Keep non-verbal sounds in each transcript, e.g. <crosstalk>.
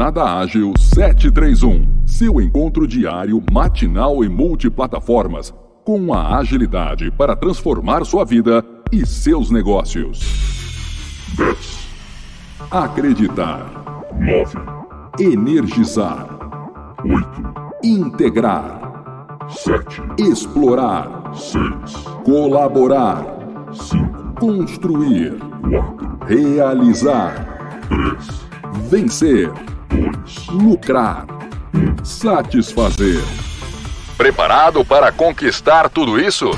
Jornada Ágil 731, seu encontro diário, matinal e multiplataformas, com a agilidade para transformar sua vida e seus negócios. 10. Acreditar. 9. Energizar. 8. Integrar. 7. Explorar. 6. Colaborar. 5. Construir. 4. Realizar. 3. Vencer. 2. Lucrar. 1. Satisfazer. Preparado para conquistar tudo isso?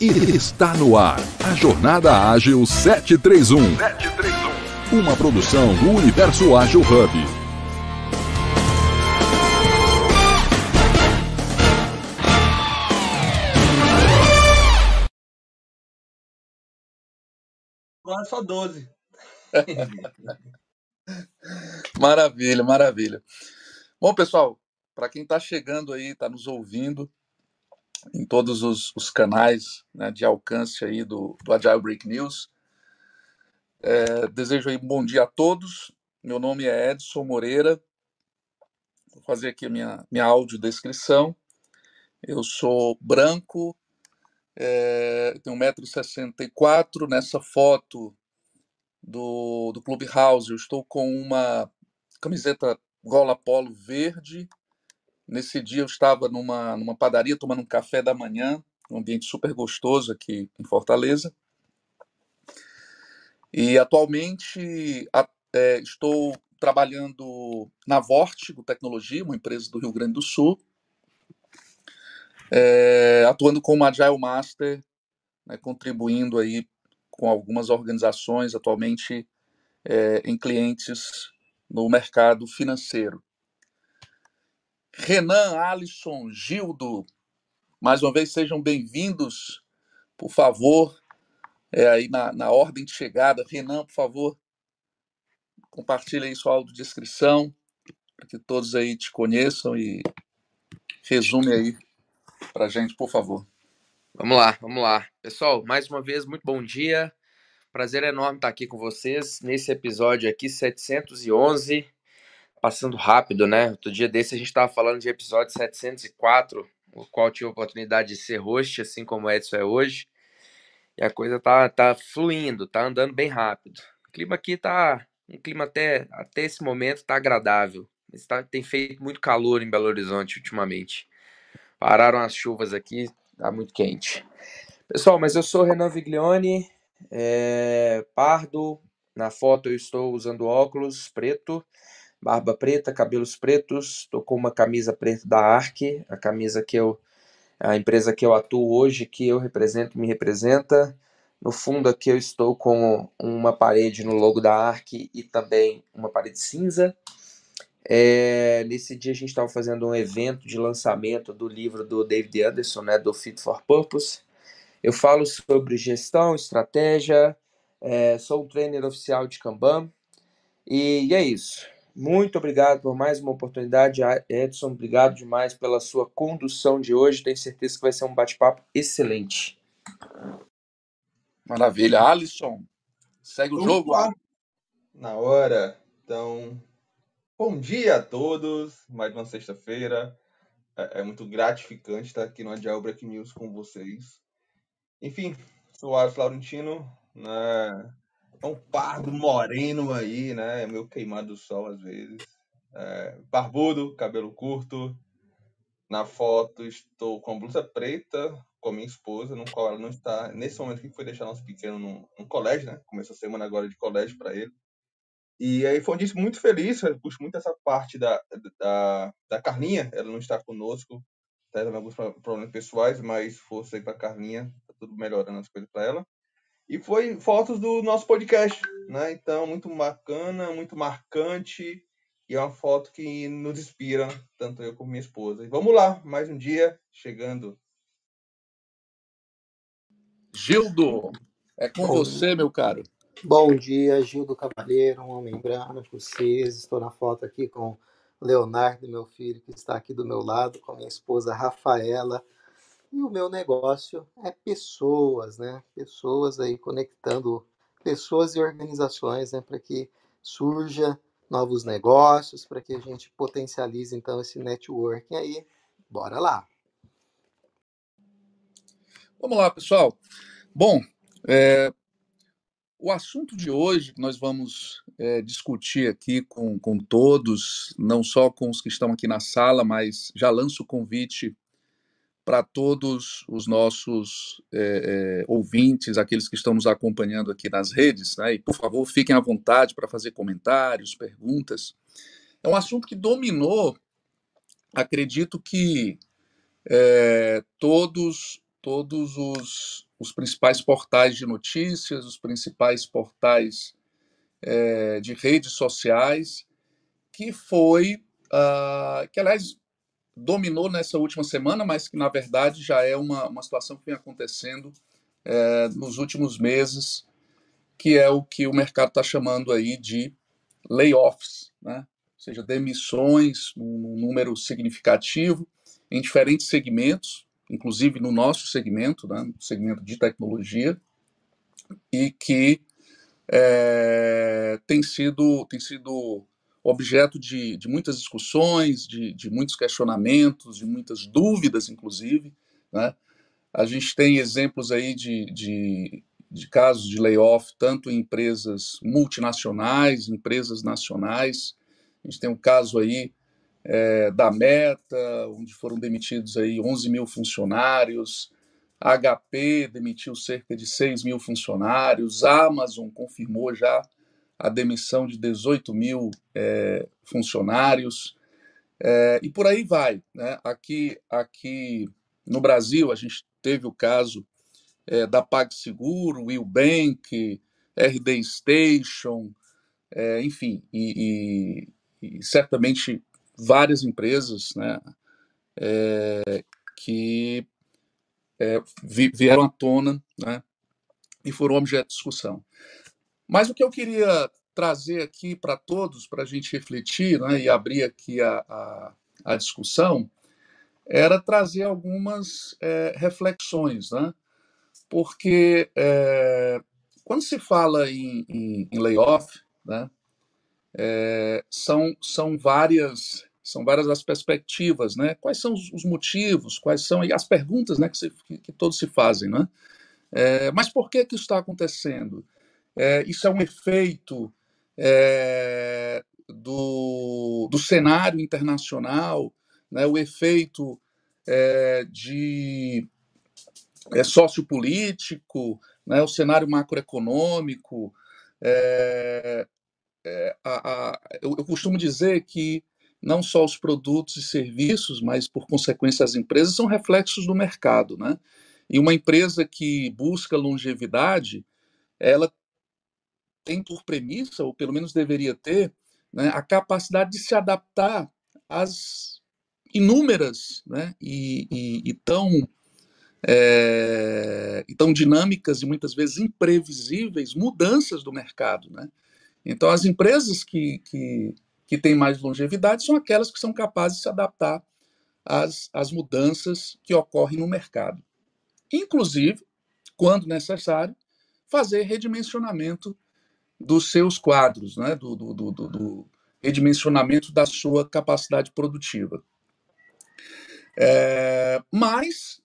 E está no ar a Jornada Ágil 731. 731. Uma produção do Universo Ágil Hub. Agora só 12. <laughs> maravilha, maravilha. Bom, pessoal, para quem está chegando aí, está nos ouvindo em todos os, os canais né, de alcance aí do, do Agile Break News, é, desejo aí um bom dia a todos. Meu nome é Edson Moreira. Vou fazer aqui a minha, minha audiodescrição. Eu sou branco, é, tenho 1,64m. Nessa foto do, do Clubhouse, eu estou com uma camiseta gola polo verde. Nesse dia eu estava numa, numa padaria tomando um café da manhã, um ambiente super gostoso aqui em Fortaleza. E atualmente a, é, estou trabalhando na Vortigo Tecnologia, uma empresa do Rio Grande do Sul, é, atuando como Agile Master, né, contribuindo aí com algumas organizações atualmente é, em clientes no mercado financeiro. Renan, Alisson, Gildo, mais uma vez sejam bem-vindos. Por favor, é, aí na, na ordem de chegada, Renan, por favor, compartilhe aí sua audiodescrição para que todos aí te conheçam e resume aí para a gente, por favor. Vamos lá, vamos lá. Pessoal, mais uma vez, muito bom dia. Prazer enorme estar aqui com vocês nesse episódio aqui, 711. Passando rápido, né? Outro dia desse a gente estava falando de episódio 704, o qual tive a oportunidade de ser host, assim como o Edson é hoje. E a coisa tá, tá fluindo, tá andando bem rápido. O clima aqui tá. Um clima até, até esse momento tá agradável. Está, tem feito muito calor em Belo Horizonte ultimamente. Pararam as chuvas aqui, tá muito quente. Pessoal, mas eu sou Renan Viglione, é, pardo. Na foto eu estou usando óculos preto, barba preta, cabelos pretos. Estou com uma camisa preta da Arc, a camisa que eu, a empresa que eu atuo hoje, que eu represento, me representa. No fundo aqui eu estou com uma parede no logo da Arc e também uma parede cinza. É, nesse dia a gente estava fazendo um evento de lançamento do livro do David Anderson, né, do Fit for Purpose. Eu falo sobre gestão, estratégia, é, sou um trainer oficial de Kanban. E, e, é isso. Muito obrigado por mais uma oportunidade. Edson, obrigado demais pela sua condução de hoje. Tenho certeza que vai ser um bate-papo excelente. Maravilha. Alisson, segue o jogo. Na hora. Então, bom dia a todos. Mais uma sexta-feira. É, é muito gratificante estar aqui no Agile Break News com vocês. Enfim, sou o Ars Laurentino, né? É um pardo moreno aí, né? É meio queimado do sol às vezes. É, barbudo, cabelo curto. Na foto estou com blusa preta com a minha esposa, no qual ela não está nesse momento que foi deixar nosso pequeno no, no colégio, né? Começou a semana agora de colégio para ele. E aí foi um dia muito feliz, eu puxo muito essa parte da, da, da Carlinha, ela não está conosco, tá tendo alguns problemas pessoais, mas força aí para Carlinha, tudo melhorando as coisas para ela. E foi fotos do nosso podcast, né? Então, muito bacana, muito marcante. E é uma foto que nos inspira, tanto eu como minha esposa. E vamos lá, mais um dia chegando. Gildo, é com você, meu caro. Bom dia, Gildo Cavaleiro, um homem branco, vocês. Estou na foto aqui com Leonardo, meu filho, que está aqui do meu lado, com minha esposa Rafaela. E o meu negócio é pessoas, né? Pessoas aí conectando pessoas e organizações, né? Para que surja novos negócios, para que a gente potencialize então esse networking aí. Bora lá. Vamos lá, pessoal. Bom, é, o assunto de hoje que nós vamos é, discutir aqui com, com todos, não só com os que estão aqui na sala, mas já lanço o convite para todos os nossos é, é, ouvintes, aqueles que estão nos acompanhando aqui nas redes, né? e por favor fiquem à vontade para fazer comentários, perguntas. É um assunto que dominou, acredito que todos, todos os, os, principais portais de notícias, os principais portais é, de redes sociais, que foi, uh, que aliás dominou nessa última semana, mas que na verdade já é uma, uma situação que vem acontecendo é, nos últimos meses, que é o que o mercado está chamando aí de layoffs, né? ou seja, demissões num número significativo em diferentes segmentos, inclusive no nosso segmento, né? no segmento de tecnologia, e que é, tem sido tem sido objeto de, de muitas discussões, de, de, muitos questionamentos, de muitas dúvidas, inclusive. Né? A gente tem exemplos aí de, de, de casos de layoff, tanto em empresas multinacionais, empresas nacionais. A gente tem um caso aí é, da Meta, onde foram demitidos aí 11 mil funcionários, a HP demitiu cerca de 6 mil funcionários, a Amazon confirmou já a demissão de 18 mil é, funcionários, é, e por aí vai. Né? Aqui, aqui no Brasil, a gente teve o caso é, da PagSeguro, Will Bank, RD Station, é, enfim, e, e, e, certamente várias empresas né, é, que é, vieram à tona né, e foram objeto de discussão. Mas o que eu queria trazer aqui para todos, para a gente refletir né, e abrir aqui a, a, a, discussão, era trazer algumas é, reflexões, né? porque é, quando se fala em, em, em layoff, né, é, são, são várias são várias as perspectivas, né? Quais são os, os motivos? Quais são as perguntas, né, que, se, que, que todos se fazem, né? É, mas por que que isso está acontecendo? É, isso é um efeito é, do, do cenário internacional, né, o efeito é, de é, sociopolítico, né, o cenário macroeconômico. É, é, a, a, eu, eu costumo dizer que não só os produtos e serviços, mas por consequência as empresas são reflexos do mercado, né? E uma empresa que busca longevidade, ela tem por premissa, ou pelo menos deveria ter, né, a capacidade de se adaptar às inúmeras né, e, e, e tão, é, e tão dinâmicas e muitas vezes imprevisíveis mudanças do mercado. Né? Então, as empresas que, que, que têm mais longevidade são aquelas que são capazes de se adaptar às, às mudanças que ocorrem no mercado. Inclusive, quando necessário, fazer redimensionamento dos seus quadros, né, do, do, do, do redimensionamento da sua capacidade produtiva. É, mas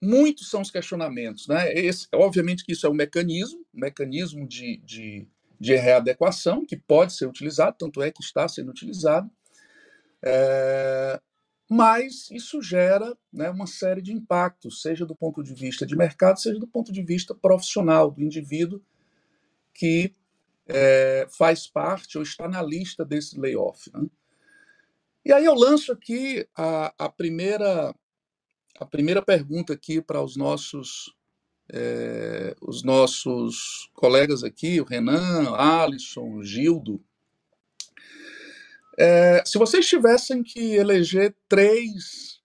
muitos são os questionamentos. Né? Esse, obviamente que isso é um mecanismo, um mecanismo de, de, de readequação que pode ser utilizado, tanto é que está sendo utilizado, é, mas isso gera né, uma série de impactos, seja do ponto de vista de mercado, seja do ponto de vista profissional, do indivíduo que é, faz parte ou está na lista desse layoff. Né? E aí eu lanço aqui a, a, primeira a primeira pergunta aqui para os nossos é, os nossos colegas aqui, o Renan, Alisson, Gildo. É, se vocês tivessem que eleger três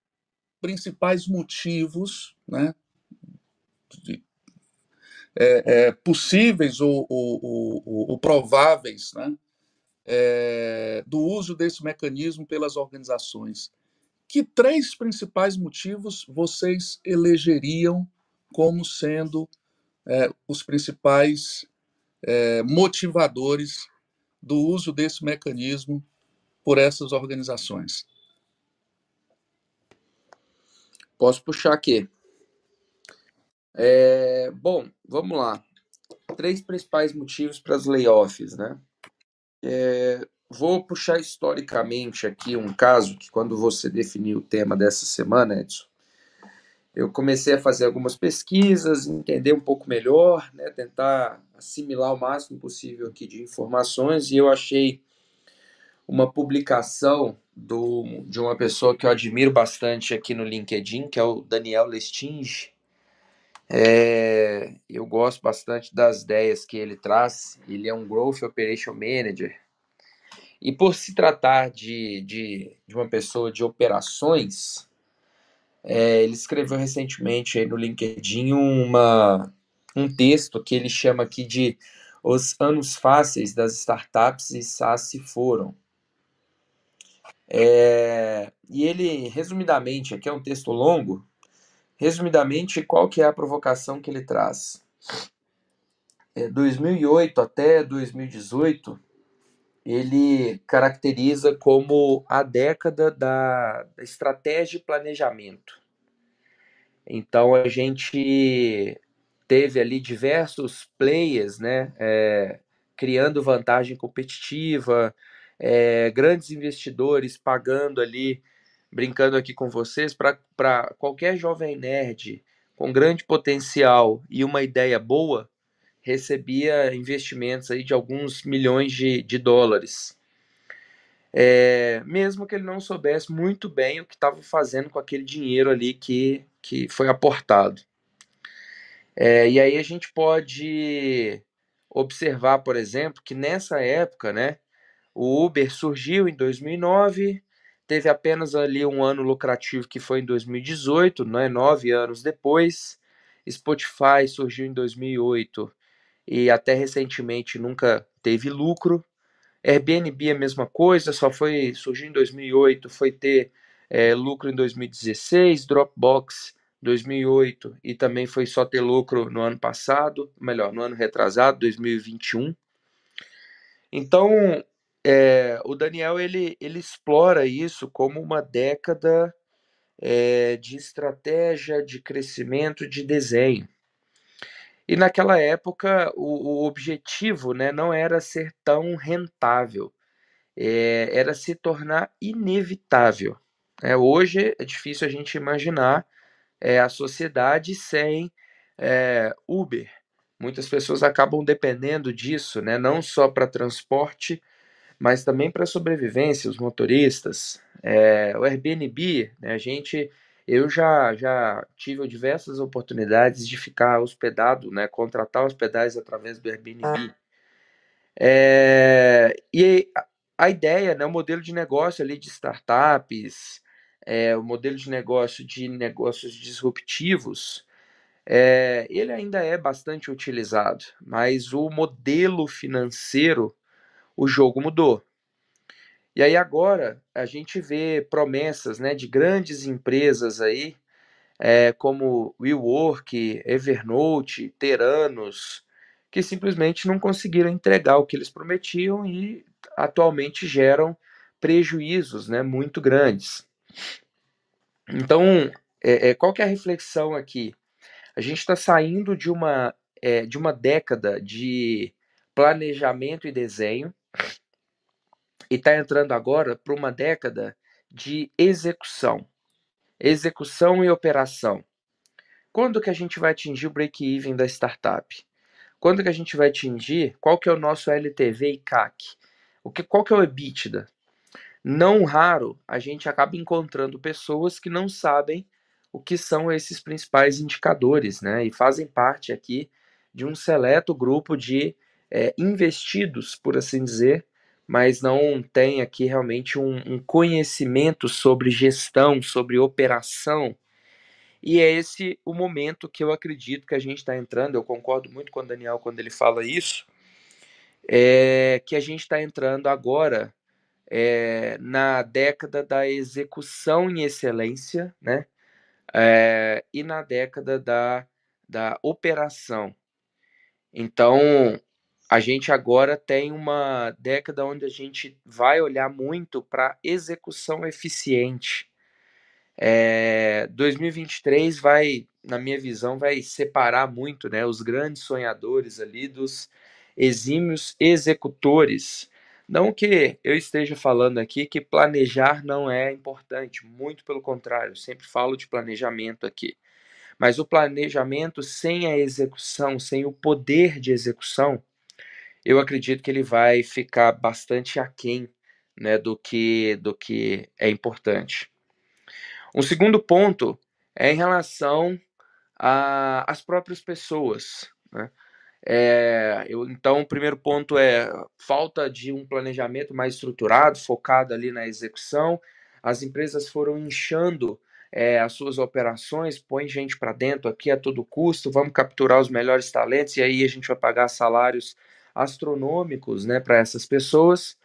principais motivos né, de, é, possíveis ou, ou, ou, ou prováveis né, do uso desse mecanismo pelas organizações. Que três principais motivos vocês elegeriam como sendo é, os principais é, motivadores do uso desse mecanismo por essas organizações? Posso puxar aqui. É, bom, vamos lá. Três principais motivos para as layoffs, né? É, vou puxar historicamente aqui um caso que, quando você definiu o tema dessa semana, Edson, eu comecei a fazer algumas pesquisas, entender um pouco melhor, né, tentar assimilar o máximo possível aqui de informações, e eu achei uma publicação do, de uma pessoa que eu admiro bastante aqui no LinkedIn, que é o Daniel Lestinge. É, eu gosto bastante das ideias que ele traz. Ele é um Growth Operation Manager. E por se tratar de, de, de uma pessoa de operações, é, ele escreveu recentemente no LinkedIn uma, um texto que ele chama aqui de Os Anos Fáceis das Startups e SaaS se foram. É, e ele, resumidamente, aqui é um texto longo, resumidamente, qual que é a provocação que ele traz? É, 2008 até 2018, ele caracteriza como a década da, estratégia e planejamento. Então, a gente teve ali diversos players, né, é, criando vantagem competitiva, é, grandes investidores pagando ali, brincando aqui com vocês, para qualquer jovem nerd com grande potencial e uma ideia boa, recebia investimentos aí de alguns milhões de, de dólares. É, mesmo que ele não soubesse muito bem o que estava fazendo com aquele dinheiro ali que, que foi aportado. É, e aí a gente pode observar, por exemplo, que nessa época, né, o Uber surgiu em 2009, teve apenas ali um ano lucrativo que foi em 2018, né, nove anos depois. Spotify surgiu em 2008 e até recentemente nunca teve lucro. Airbnb é a mesma coisa, só foi surgir em 2008, foi ter é, lucro em 2016. Dropbox 2008 e também foi só ter lucro no ano passado, melhor, no ano retrasado, 2021. Então, é, o Daniel ele, ele explora isso como uma década é, de estratégia, de crescimento, de desenho. E naquela época o, o objetivo né, não era ser tão rentável, é, era se tornar inevitável. É, hoje é difícil a gente imaginar é, a sociedade sem é, Uber. Muitas pessoas acabam dependendo disso, né, não só para transporte, mas também para sobrevivência, os motoristas. É, o Airbnb, né, a gente, eu já, já tive diversas oportunidades de ficar hospedado, né, contratar hospedagens através do Airbnb. É, e a ideia, né, o modelo de negócio ali de startups, é, o modelo de negócio de negócios disruptivos, é, ele ainda é bastante utilizado, mas o modelo financeiro o jogo mudou. E aí agora a gente vê promessas né, de grandes empresas aí, é, como WeWork, Evernote, Teranos, que simplesmente não conseguiram entregar o que eles prometiam e atualmente geram prejuízos né, muito grandes. Então, é, é, qual que é a reflexão aqui? A gente está saindo de uma, é, de uma década de planejamento e desenho, e está entrando agora para uma década de execução. Execução e operação. Quando que a gente vai atingir o break-even da startup? Quando que a gente vai atingir? Qual que é o nosso LTV e CAC? O que, qual que é o EBITDA? Não raro, a gente acaba encontrando pessoas que não sabem o que são esses principais indicadores, né? E fazem parte aqui de um seleto grupo de é, investidos, por assim dizer, mas não tem aqui realmente um, um conhecimento sobre gestão, sobre operação. E é esse o momento que eu acredito que a gente está entrando. Eu concordo muito com o Daniel quando ele fala isso, é que a gente está entrando agora é, na década da execução em excelência, né? É, e na década da, da operação. Então, a gente agora tem uma década onde a gente vai olhar muito para execução eficiente. É, 2023 vai, na minha visão, vai separar muito né, os grandes sonhadores ali dos exímios executores. Não que eu esteja falando aqui que planejar não é importante, muito pelo contrário, sempre falo de planejamento aqui. Mas o planejamento sem a execução, sem o poder de execução, eu acredito que ele vai ficar bastante aquém né, do, que, do que é importante. Um segundo ponto é em relação às próprias pessoas. Né? É, eu, então, o primeiro ponto é falta de um planejamento mais estruturado, focado ali na execução. As empresas foram inchando é, as suas operações, põe gente para dentro aqui a todo custo, vamos capturar os melhores talentos e aí a gente vai pagar salários astronômicos né, para essas pessoas.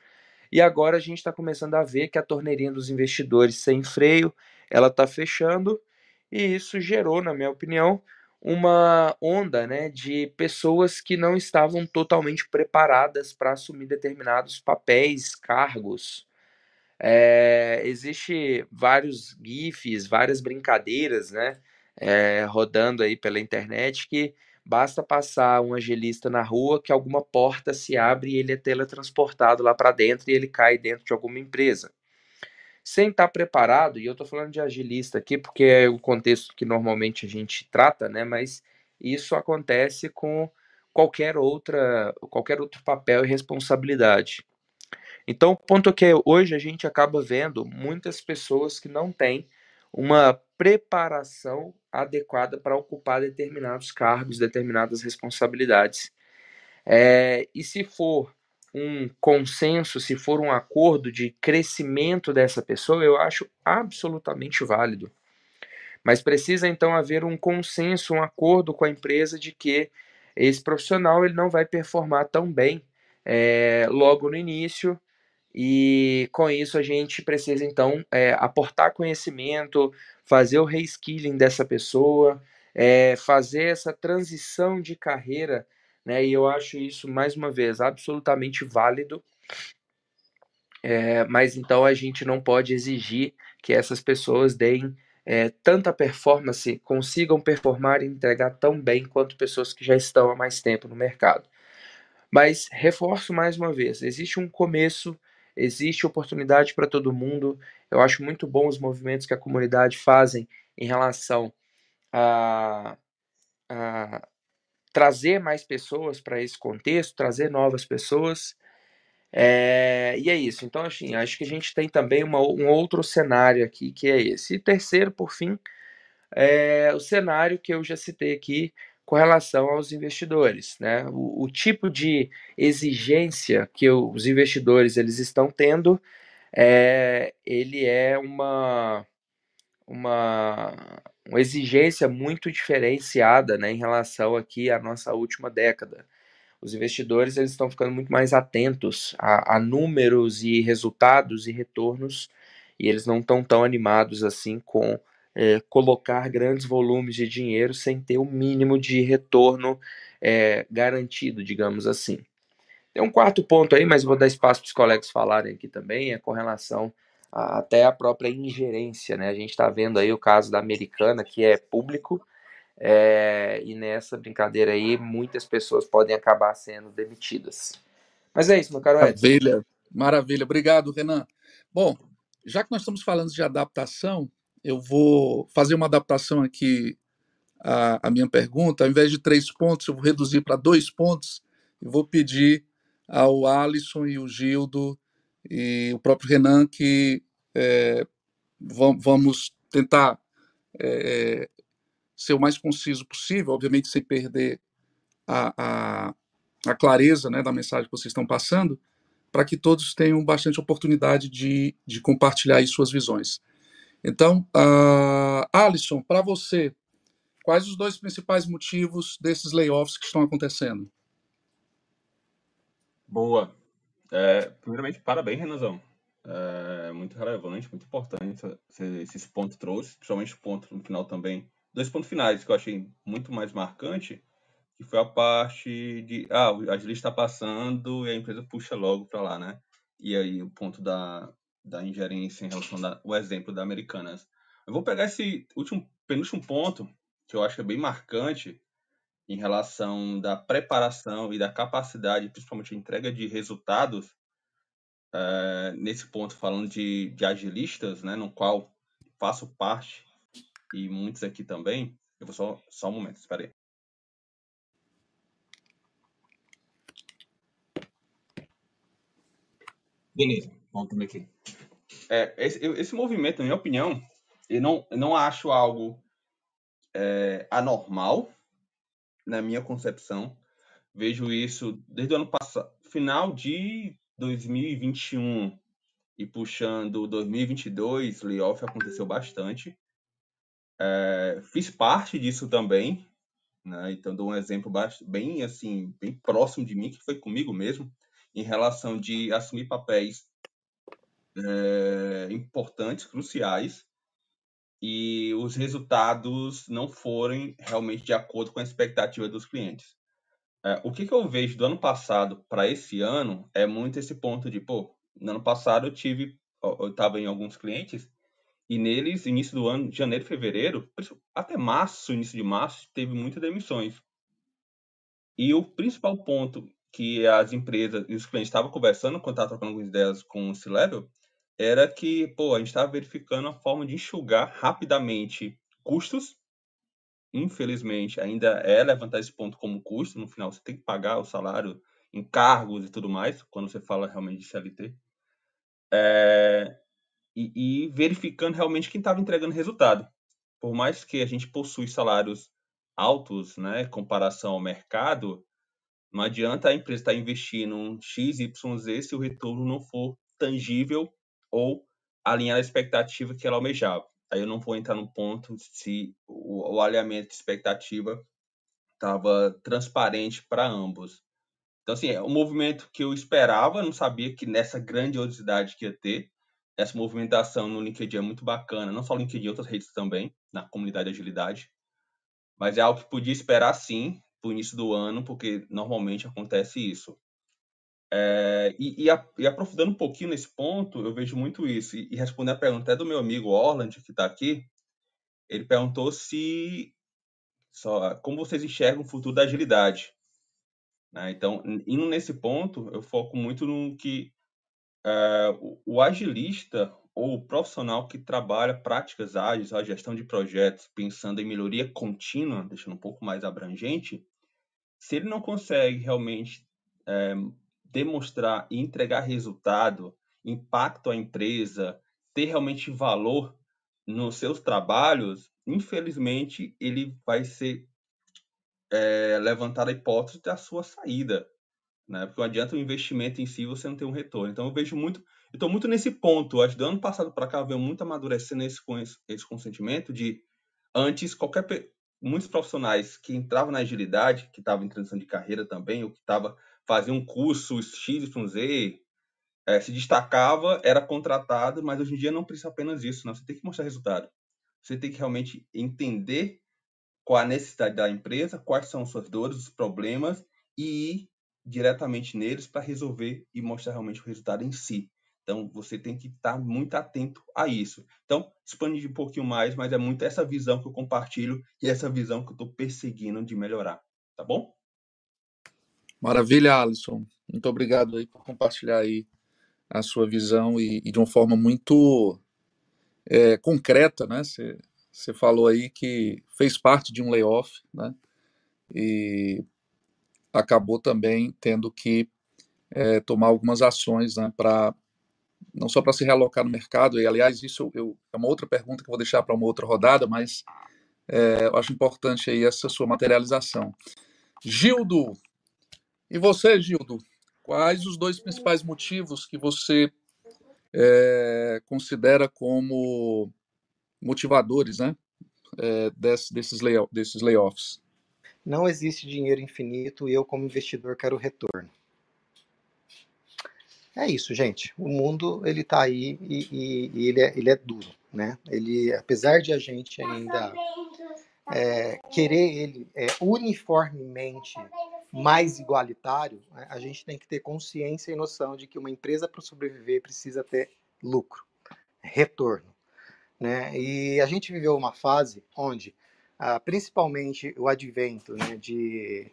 E agora a gente está começando a ver que a torneirinha dos investidores sem freio ela está fechando e isso gerou, na minha opinião, uma onda né, de pessoas que não estavam totalmente preparadas para assumir determinados papéis, cargos. É, existe vários gifs, várias brincadeiras, né, é, rodando aí pela internet que basta passar um angelista na rua que alguma porta se abre e ele é teletransportado lá para dentro e ele cai dentro de alguma empresa sem estar preparado, e eu estou falando de agilista aqui porque é o contexto que normalmente a gente trata, né? Mas isso acontece com qualquer outra, qualquer outro papel e responsabilidade. Então, o ponto é que hoje a gente acaba vendo muitas pessoas que não têm uma preparação adequada para ocupar determinados cargos, determinadas responsabilidades. É, e se for um consenso, se for um acordo de crescimento dessa pessoa, eu acho absolutamente válido. Mas precisa então haver um consenso, um acordo com a empresa de que esse profissional ele não vai performar tão bem é, logo no início e com isso a gente precisa então é, aportar conhecimento, fazer o reskilling dessa pessoa, é, fazer essa transição de carreira né? E eu acho isso, mais uma vez, absolutamente válido. É, mas então a gente não pode exigir que essas pessoas deem é, tanta performance, consigam performar e entregar tão bem quanto pessoas que já estão há mais tempo no mercado. Mas reforço mais uma vez: existe um começo, existe oportunidade para todo mundo. Eu acho muito bom os movimentos que a comunidade fazem em relação a, a trazer mais pessoas para esse contexto, trazer novas pessoas. É, e é isso. Então, assim, acho que a gente tem também uma, um outro cenário aqui, que é esse. E terceiro, por fim, é o cenário que eu já citei aqui com relação aos investidores. Né? O, o tipo de exigência que os investidores eles estão tendo, é, ele é uma, uma, uma exigência muito diferenciada né, em relação aqui à nossa última década. Os investidores eles estão ficando muito mais atentos a, a números e resultados e retornos e eles não estão tão animados assim com é, colocar grandes volumes de dinheiro sem ter o mínimo de retorno é, garantido, digamos assim. Tem um quarto ponto aí, mas vou dar espaço para os colegas falarem aqui também, é com relação até a própria ingerência, né? A gente está vendo aí o caso da americana, que é público, é, e nessa brincadeira aí muitas pessoas podem acabar sendo demitidas. Mas é isso, meu caro Edson. Maravilha, maravilha. Obrigado, Renan. Bom, já que nós estamos falando de adaptação, eu vou fazer uma adaptação aqui à, à minha pergunta. Ao invés de três pontos, eu vou reduzir para dois pontos e vou pedir ao Alisson e o Gildo e o próprio Renan, que é, vamos tentar é, ser o mais conciso possível, obviamente sem perder a, a, a clareza né, da mensagem que vocês estão passando, para que todos tenham bastante oportunidade de, de compartilhar suas visões. Então, uh, Alisson, para você, quais os dois principais motivos desses layoffs que estão acontecendo? Boa. É, primeiramente, parabéns, Renanzão. É muito relevante, muito importante esses pontos trouxe, principalmente o ponto no final também. Dois pontos finais que eu achei muito mais marcante que foi a parte de, ah, o agilista está passando e a empresa puxa logo para lá, né? E aí o ponto da, da ingerência em relação ao exemplo da Americanas. Eu vou pegar esse último, penúltimo ponto, que eu acho que é bem marcante, em relação da preparação e da capacidade, principalmente entrega de resultados, é, nesse ponto, falando de, de agilistas, né, no qual faço parte, e muitos aqui também. Eu vou só, só um momento, espera aí. Beleza, vamos aqui. É, esse, esse movimento, na minha opinião, eu não, eu não acho algo é, anormal, na minha concepção. Vejo isso desde o ano passado, final de 2021 e puxando 2022, layoff aconteceu bastante. É, fiz parte disso também, né? então dou um exemplo bem assim, bem próximo de mim, que foi comigo mesmo, em relação de assumir papéis é, importantes, cruciais, e os resultados não forem realmente de acordo com a expectativa dos clientes. É, o que, que eu vejo do ano passado para esse ano é muito esse ponto de, pô, no ano passado eu tive, eu estava em alguns clientes e neles, início do ano, janeiro, fevereiro, até março, início de março, teve muitas demissões. E o principal ponto que as empresas e os clientes estavam conversando, quando estava trocando algumas ideias com o C-Level, era que, pô, a gente estava verificando a forma de enxugar rapidamente custos. Infelizmente, ainda é levantar esse ponto como custo. No final, você tem que pagar o salário, encargos e tudo mais, quando você fala realmente de CLT. É, e, e verificando realmente quem estava entregando resultado. Por mais que a gente possui salários altos, né, em comparação ao mercado, não adianta a empresa estar investindo um X, Y, Z se o retorno não for tangível ou alinhar a expectativa que ela almejava. Aí eu não vou entrar no ponto se o, o alinhamento de expectativa estava transparente para ambos. Então, assim, é um movimento que eu esperava, não sabia que nessa grandiosidade que ia ter, essa movimentação no LinkedIn é muito bacana, não só o LinkedIn, outras redes também, na comunidade de agilidade. Mas é algo que podia esperar sim para o início do ano, porque normalmente acontece isso. É, e, e, a, e, aprofundando um pouquinho nesse ponto, eu vejo muito isso. E, e respondendo a pergunta até do meu amigo Orland, que está aqui, ele perguntou se só como vocês enxergam o futuro da agilidade. Né? Então, indo nesse ponto, eu foco muito no que é, o, o, agilista ou o profissional que trabalha práticas ágeis, a gestão de projetos, pensando em melhoria contínua, deixando um pouco mais abrangente, se ele não consegue realmente é, demonstrar e entregar resultado, impacto à empresa, ter realmente valor nos seus trabalhos, infelizmente ele vai ser é, levantar a hipótese da sua saída né? Porque não adianta o investimento em si você não ter um retorno. Então eu vejo muito, eu estou muito nesse ponto. Acho que do ano passado para cá veio muito amadurecendo esse, esse consentimento de antes qualquer muitos profissionais que entravam na agilidade, que estavam em transição de carreira também, ou que estava fazendo um curso XYZ, é, se destacava, era contratado, mas hoje em dia não precisa apenas isso, não. Você tem que mostrar resultado. Você tem que realmente entender qual a necessidade da empresa, quais são suas dores, os problemas e ir diretamente neles para resolver e mostrar realmente o resultado em si. Então, você tem que estar muito atento a isso. Então, expandir um pouquinho mais, mas é muito essa visão que eu compartilho e essa visão que eu estou perseguindo de melhorar. Tá bom? Maravilha, Alisson. Muito obrigado aí por compartilhar aí a sua visão e, e de uma forma muito é, concreta, né? Você falou aí que fez parte de um layoff, né? E acabou também tendo que é, tomar algumas ações né, para não só para se realocar no mercado, e aliás, isso eu, é uma outra pergunta que eu vou deixar para uma outra rodada, mas é, eu acho importante aí essa sua materialização. Gildo, e você, Gildo, quais os dois principais motivos que você é, considera como motivadores né, é, desse, desses, lay, desses layoffs? Não existe dinheiro infinito e eu, como investidor, quero retorno. É isso, gente. O mundo ele está aí e, e, e, ele, é, ele é duro, né? Ele, apesar de a gente ainda é, querer ele é, uniformemente mais igualitário, né, a gente tem que ter consciência e noção de que uma empresa para sobreviver precisa ter lucro, retorno. Né? E a gente viveu uma fase onde, ah, principalmente o advento né, de,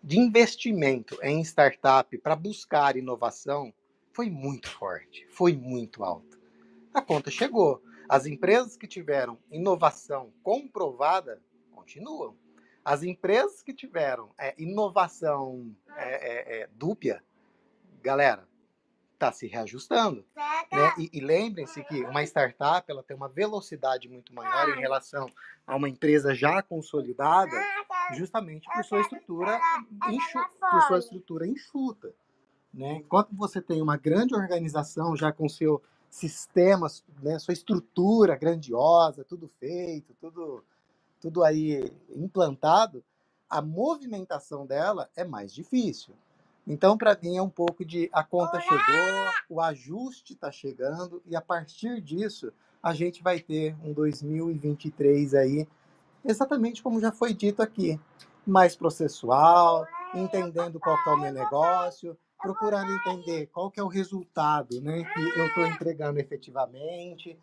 de investimento em startup para buscar inovação foi muito forte, foi muito alto. A conta chegou. As empresas que tiveram inovação comprovada continuam. As empresas que tiveram é, inovação é, é, é dúbia, galera, está se reajustando. Né? E, e lembrem-se que uma startup ela tem uma velocidade muito maior em relação a uma empresa já consolidada, justamente por sua estrutura, enxu, por sua estrutura enxuta. Né? Enquanto você tem uma grande organização já com seu sistema, né, sua estrutura grandiosa, tudo feito, tudo, tudo aí implantado, a movimentação dela é mais difícil. Então, para mim, é um pouco de a conta Olá! chegou, o ajuste está chegando, e a partir disso, a gente vai ter um 2023 aí, exatamente como já foi dito aqui, mais processual, entendendo qual é o meu negócio, procurando entender qual que é o resultado né, que eu estou entregando efetivamente.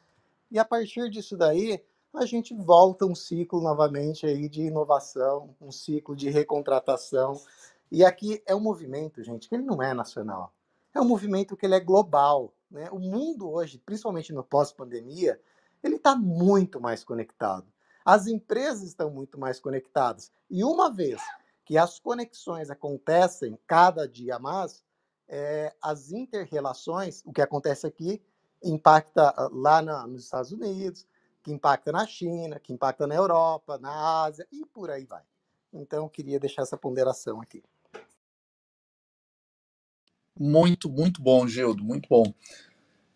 E a partir disso daí, a gente volta um ciclo novamente aí de inovação, um ciclo de recontratação. E aqui é um movimento, gente, que ele não é nacional. É um movimento que ele é global. Né? O mundo hoje, principalmente no pós-pandemia, ele está muito mais conectado. As empresas estão muito mais conectadas. E uma vez que as conexões acontecem cada dia mais, é, as interrelações, o que acontece aqui, impacta ah, lá na, nos Estados Unidos, que impacta na China, que impacta na Europa, na Ásia e por aí vai. Então, eu queria deixar essa ponderação aqui. Muito, muito bom, Gildo, muito bom.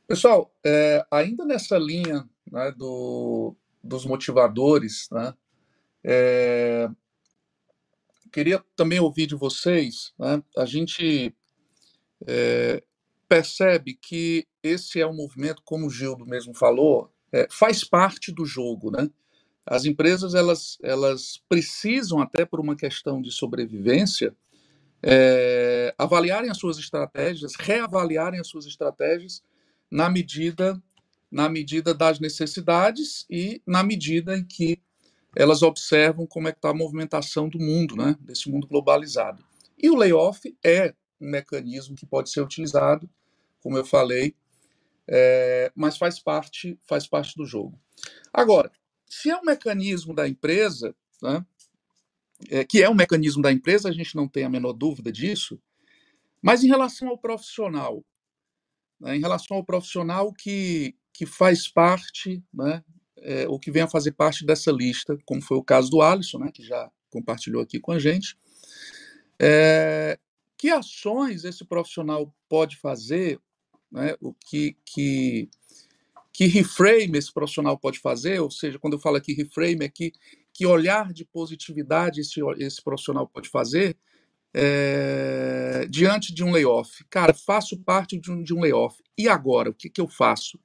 Pessoal, é, ainda nessa linha né, do, dos motivadores, né, é, queria também ouvir de vocês. Né, a gente é, percebe que esse é um movimento, como o Gildo mesmo falou, é, faz parte do jogo, né? As empresas elas, elas precisam até por uma questão de sobrevivência é, avaliarem as suas estratégias, reavaliarem as suas estratégias na medida na medida das necessidades e na medida em que elas observam como é que está a movimentação do mundo, né? Desse mundo globalizado. E o layoff é um mecanismo que pode ser utilizado, como eu falei, é, mas faz parte, faz parte do jogo. Agora, se é um mecanismo da empresa, né, é, que é um mecanismo da empresa, a gente não tem a menor dúvida disso, mas em relação ao profissional, né, em relação ao profissional que, que faz parte, né, é, ou que vem a fazer parte dessa lista, como foi o caso do Alisson, né, que já compartilhou aqui com a gente, é, que ações esse profissional pode fazer, né, o que, que, que reframe esse profissional pode fazer, ou seja, quando eu falo aqui reframe, é que, que olhar de positividade esse, esse profissional pode fazer é, diante de um layoff. Cara, faço parte de um, de um layoff. E agora, o que, que eu faço?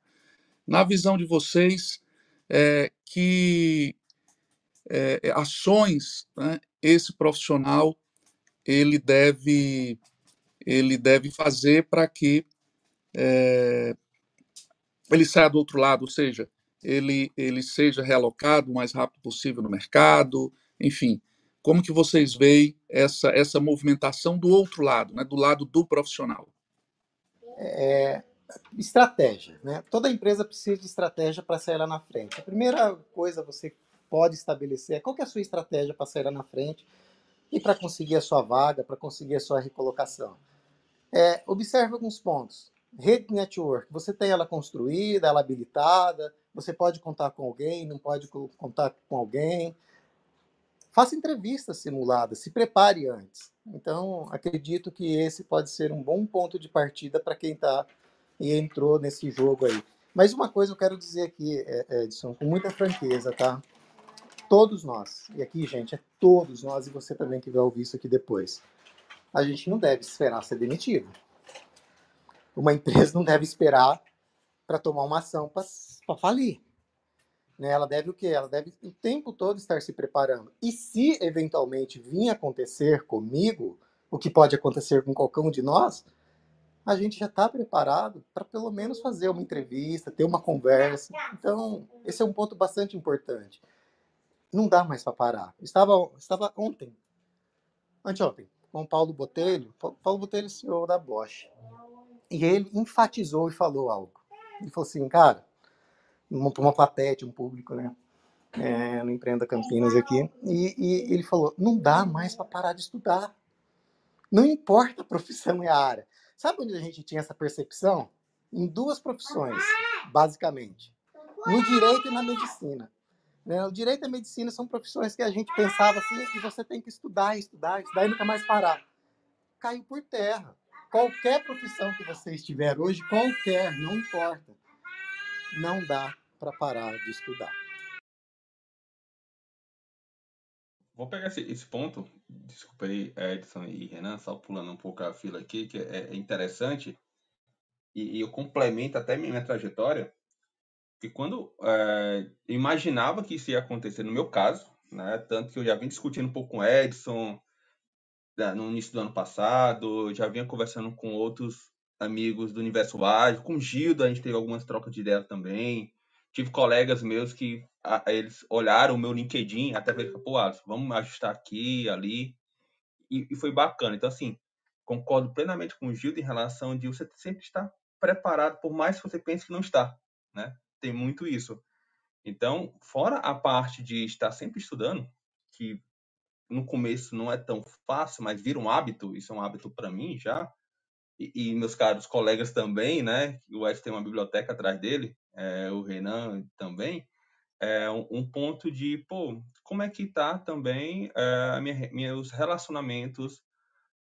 Na visão de vocês, é, que é, ações né, esse profissional ele deve ele deve fazer para que é, ele saia do outro lado, ou seja, ele ele seja realocado o mais rápido possível no mercado, enfim, como que vocês veem essa essa movimentação do outro lado, né, do lado do profissional? É, estratégia, né? Toda empresa precisa de estratégia para sair lá na frente. A primeira coisa você pode estabelecer é qual é a sua estratégia para sair lá na frente e para conseguir a sua vaga, para conseguir a sua recolocação. É, observe alguns pontos. Rede network, você tem ela construída, ela habilitada, você pode contar com alguém, não pode contar com alguém. Faça entrevistas simuladas, se prepare antes. Então, acredito que esse pode ser um bom ponto de partida para quem está e entrou nesse jogo aí. Mas uma coisa eu quero dizer aqui, é, Edson, com muita franqueza, tá? todos nós, e aqui, gente, é todos nós e você também que vai ouvir isso aqui depois, a gente não deve esperar ser demitido. Uma empresa não deve esperar para tomar uma ação para falir. Né? Ela deve o quê? Ela deve o tempo todo estar se preparando. E se eventualmente vir acontecer comigo, o que pode acontecer com qualquer um de nós, a gente já está preparado para pelo menos fazer uma entrevista, ter uma conversa. Então, esse é um ponto bastante importante. Não dá mais para parar. Estava, estava ontem, anteontem, com o Paulo Botelho. Paulo Botelho CEO da Bosch. E ele enfatizou e falou algo. Ele falou assim, cara, para uma plateia, um público, né? É, no Empreenda Campinas aqui. E, e ele falou: não dá mais para parar de estudar. Não importa a profissão e a área. Sabe onde a gente tinha essa percepção? Em duas profissões, basicamente: no direito e na medicina. Né? O direito e a medicina são profissões que a gente pensava assim, que você tem que estudar, estudar, estudar e nunca mais parar. Caiu por terra. Qualquer profissão que você estiver hoje, qualquer, não importa não dá para parar de estudar. Vou pegar esse, esse ponto, desculpa aí, Edson e Renan, só pulando um pouco a fila aqui, que é, é interessante, e, e eu complemento até minha trajetória, que quando é, imaginava que isso ia acontecer no meu caso, né, tanto que eu já vim discutindo um pouco com Edson né, no início do ano passado, já vinha conversando com outros amigos do Universo Ágil, com Gildo a gente teve algumas trocas de ideia também. Tive colegas meus que a, eles olharam o meu LinkedIn, até verificar, pô, Alisson, vamos ajustar aqui, ali. E, e, foi bacana. Então, assim, concordo plenamente com o Gildo em relação de você sempre estar preparado, por mais que você pense que não está, né? Tem muito isso. Então, fora a parte de estar sempre estudando, que no começo não é tão fácil, mas vira um hábito, isso é um hábito para mim já, e, e, meus caros colegas também, né? O Edson tem uma biblioteca atrás dele, é, o Renan também, é um, um, ponto de, pô, como é que tá também é, minha, meus relacionamentos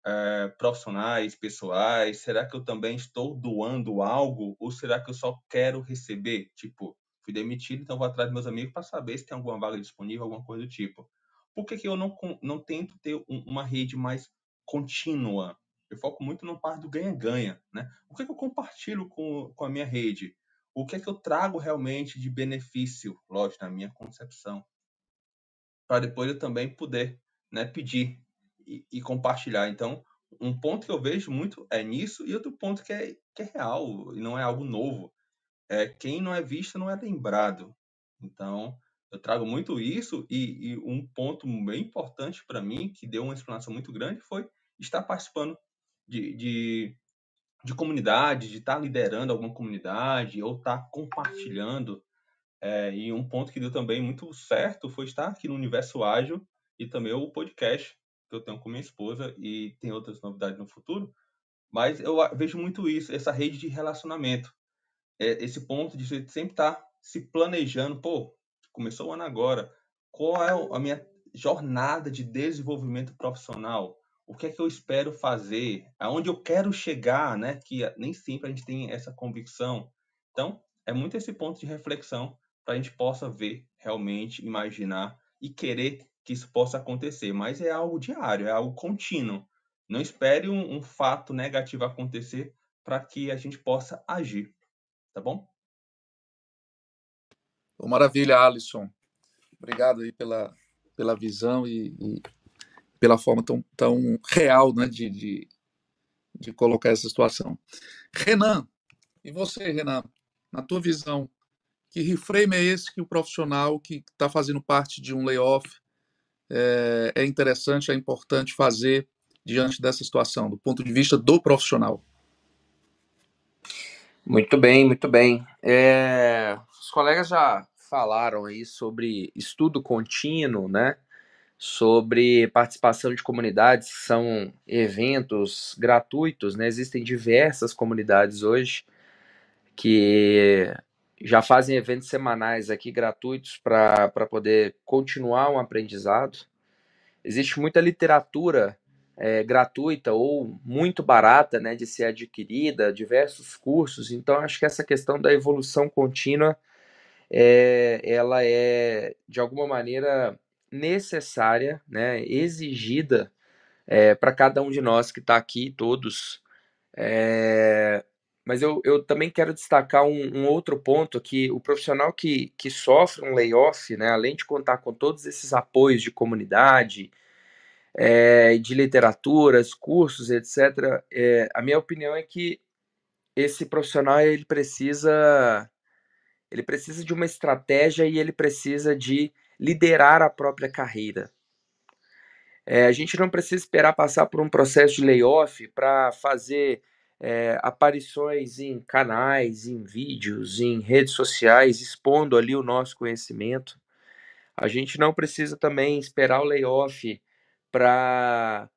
é, profissionais, pessoais? Será que eu também estou doando algo ou será que eu só quero receber? Tipo, fui demitido, então vou atrás dos meus amigos para saber se tem alguma vaga disponível, alguma coisa do tipo. Por que, que eu não, não tento ter um, uma rede mais contínua, eu foco muito no parte do ganha-ganha, né? O que, que eu compartilho com, com a minha rede? O que é que eu trago realmente de benefício, lógico, na minha concepção, para depois eu também poder né, pedir e, e, compartilhar. Então, um ponto que eu vejo muito é nisso, e outro ponto que é, que é real, e não é algo novo, é quem não é visto não é lembrado. Então, eu trago muito isso, e, e um ponto bem importante para mim, que deu uma explanação muito grande, foi estar participando de, de, de comunidade, de estar tá liderando alguma comunidade ou estar tá compartilhando. É, e um ponto que deu também muito certo foi estar aqui no Universo Ágil e também o podcast que eu tenho com minha esposa e tem outras novidades no futuro. Mas eu vejo muito isso, essa rede de relacionamento. É, esse ponto de sempre estar tá se planejando. Pô, começou o ano agora. Qual é a minha jornada de desenvolvimento profissional? o que é que eu espero fazer, aonde eu quero chegar, né? Que nem sempre a gente tem essa convicção. Então, é muito esse ponto de reflexão para a gente possa ver, realmente, imaginar e querer que isso possa acontecer. Mas é algo diário, é algo contínuo. Não espere um, um fato negativo acontecer para que a gente possa agir. Tá bom? Maravilha, Alisson. Obrigado aí pela, pela visão e, e pela forma tão, tão real né, de, de, de colocar essa situação. Renan, e você, Renan, na tua visão, que reframe é esse que o profissional que está fazendo parte de um layoff é, é, interessante, é importante fazer diante dessa situação, do ponto de vista do profissional? Muito bem, muito bem. É, os colegas já falaram aí sobre estudo contínuo, né? sobre participação de comunidades, são eventos gratuitos, né? Existem diversas comunidades hoje que já fazem eventos semanais aqui gratuitos para poder continuar um aprendizado. Existe muita literatura é, gratuita ou muito barata né, de ser adquirida, diversos cursos. Então, acho que essa questão da evolução contínua é, ela é, de alguma maneira, necessária, né, exigida é, para cada um de nós que está aqui, todos. É, mas eu, eu também quero destacar um, um, outro ponto que o profissional que, que sofre um layoff, né, além de contar com todos esses apoios de comunidade, é, de literaturas, cursos, etc., a minha opinião é que esse profissional ele precisa ele precisa de uma estratégia e ele precisa de liderar a própria carreira. É, a gente não precisa esperar passar por um processo de layoff para fazer é, aparições em canais, em vídeos, em redes sociais, expondo ali o nosso conhecimento. A gente não precisa também esperar o layoff para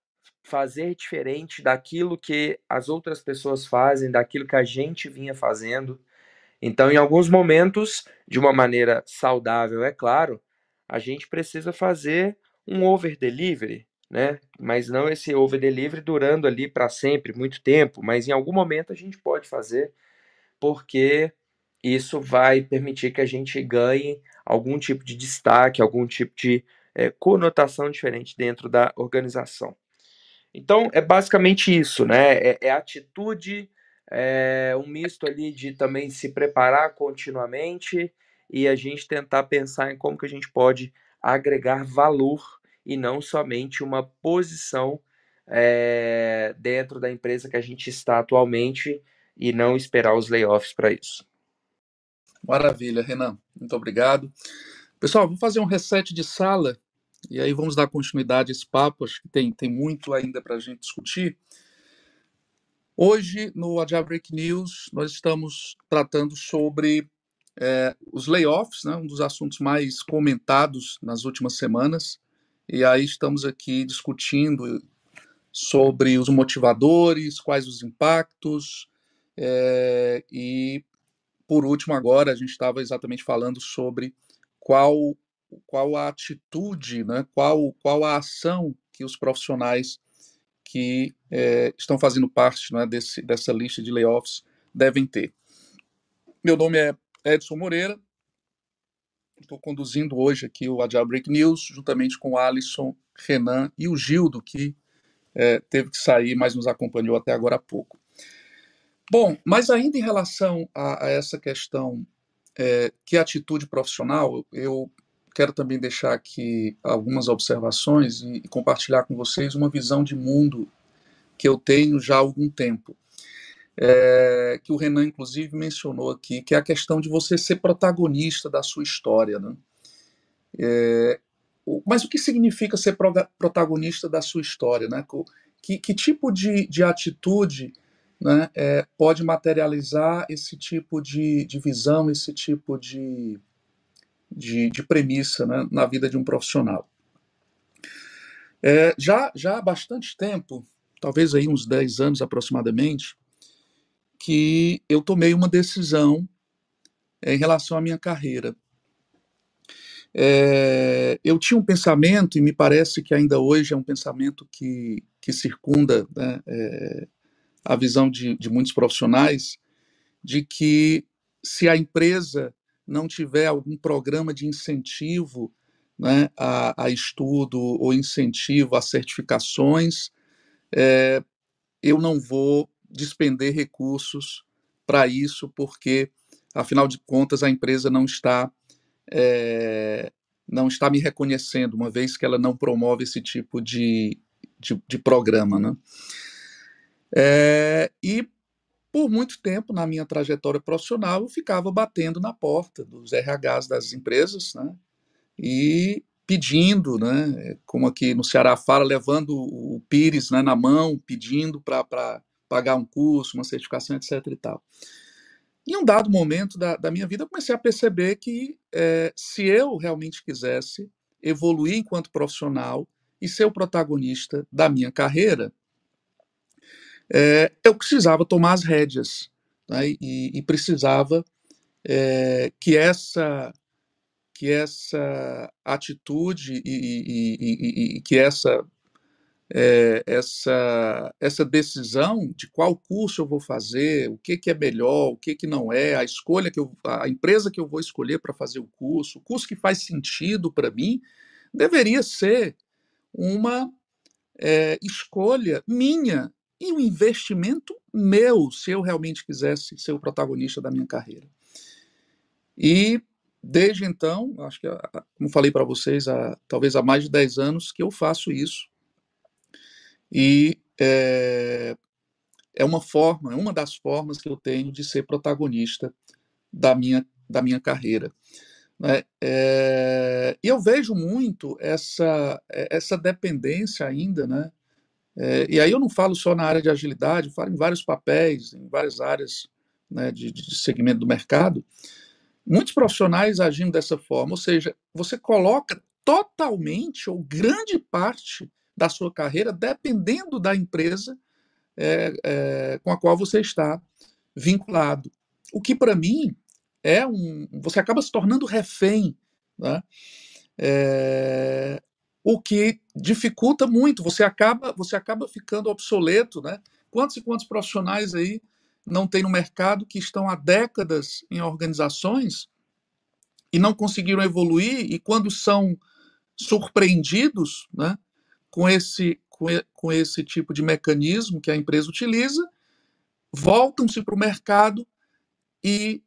fazer diferente daquilo que as outras pessoas fazem, daquilo que a gente vinha fazendo. Então, em alguns momentos, de uma maneira saudável, é claro, a gente precisa fazer um over delivery, né? Mas não esse over delivery durando ali para sempre, muito tempo, mas em algum momento a gente pode fazer, porque isso vai permitir que a gente ganhe algum tipo de destaque, algum tipo de é, conotação diferente dentro da organização. Então, é basicamente isso, né? É, é atitude, é um misto ali de também se preparar continuamente e a gente tentar pensar em como que a gente pode agregar valor e não somente uma posição é, dentro da empresa que a gente está atualmente e não esperar os layoffs para isso. Maravilha, Renan. Muito obrigado. Pessoal, vamos fazer um reset de sala e aí vamos dar continuidade a esse papo. Acho que tem, tem muito ainda para a gente discutir. Hoje, no Agile Break News, nós estamos tratando sobre é, os layoffs, né, um dos assuntos mais comentados nas últimas semanas. E aí estamos aqui discutindo sobre os motivadores, quais os impactos, é, e por último agora a gente estava exatamente falando sobre qual qual a atitude, né, qual qual a ação que os profissionais que é, estão fazendo parte né, desse, dessa lista de layoffs devem ter. Meu nome é Edson Moreira, Estou conduzindo hoje aqui o Agile Break News, juntamente com o Alisson, Renan e o Gildo, que é, teve que sair, mas nos acompanhou até agora há pouco. Bom, mas ainda em relação a, a essa questão é, que é atitude profissional, eu quero também deixar aqui algumas observações e, e compartilhar com vocês uma visão de mundo que eu tenho já há algum tempo é, que o Renan, inclusive, mencionou aqui, que é a questão de você ser protagonista da sua história. Né? É, mas o que significa ser protagonista da sua história? Né? Que, que tipo de, de atitude né, é, pode materializar esse tipo de, de visão, esse tipo de, de, de premissa né, na vida de um profissional? É, já, já há bastante tempo, talvez aí uns 10 anos aproximadamente, que eu tomei uma decisão é, em relação à minha carreira. É, eu tinha um pensamento, e me parece que ainda hoje é um pensamento que, que circunda né, é, a visão de, de muitos profissionais, de que se a empresa não tiver algum programa de incentivo né, a, a, estudo ou incentivo a certificações, é, eu não vou despender recursos para isso, porque, afinal de contas, a empresa não está, é, não está me reconhecendo, uma vez que ela não promove esse tipo de, de, de programa. Né? É, e por muito tempo na minha trajetória profissional eu ficava batendo na porta dos RHs das empresas, né? E pedindo, né? Como aqui no Ceará fala, levando o Pires né, na mão, pedindo para pagar um curso, uma certificação, etc. e tal. Em um dado momento da, da minha vida, eu comecei a perceber que é, se eu realmente quisesse evoluir enquanto profissional e ser o protagonista da minha carreira, é, eu precisava tomar as rédeas né, e, e, precisava é, que essa que essa atitude e, e, e, que essa é, essa, essa decisão de qual curso eu vou fazer, o que, que é melhor, o que, que não é, a escolha que eu, a empresa que eu vou escolher para fazer o curso, o curso que faz sentido para mim, deveria ser uma é, escolha minha e um investimento meu, se eu realmente quisesse ser o protagonista da minha carreira. E desde então, acho que, como falei para vocês, há, talvez há mais de 10 anos que eu faço isso. E é, é uma forma, é uma das formas que eu tenho de ser protagonista da minha, da minha carreira. É, e eu vejo muito essa, essa dependência ainda, né? É, e aí eu não falo só na área de agilidade, falo em vários papéis, em várias áreas né, de, de segmento do mercado. Muitos profissionais agindo dessa forma, ou seja, você coloca totalmente ou grande parte da sua carreira dependendo da empresa é, é, com a qual você está vinculado. O que para mim é um. Você acaba se tornando refém, né? É, o que dificulta muito. Você acaba, você acaba ficando obsoleto, né? Quantos e quantos profissionais aí não tem no mercado que estão há décadas em organizações e não conseguiram evoluir e quando são surpreendidos, né? Com esse com, com esse tipo de mecanismo que a empresa utiliza, voltam-se para o mercado e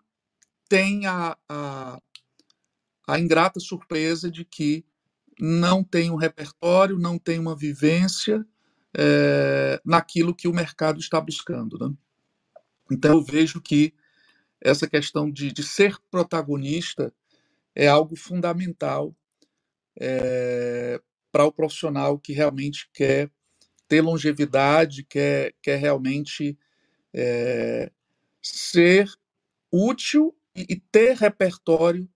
têm a, a, a ingrata surpresa de que não tem um repertório, não tem uma vivência é, naquilo que o mercado está buscando. Né? Então, eu vejo que essa questão de, de ser protagonista é algo fundamental é, para o profissional que realmente quer ter longevidade, quer, quer realmente é, ser útil e, e ter repertório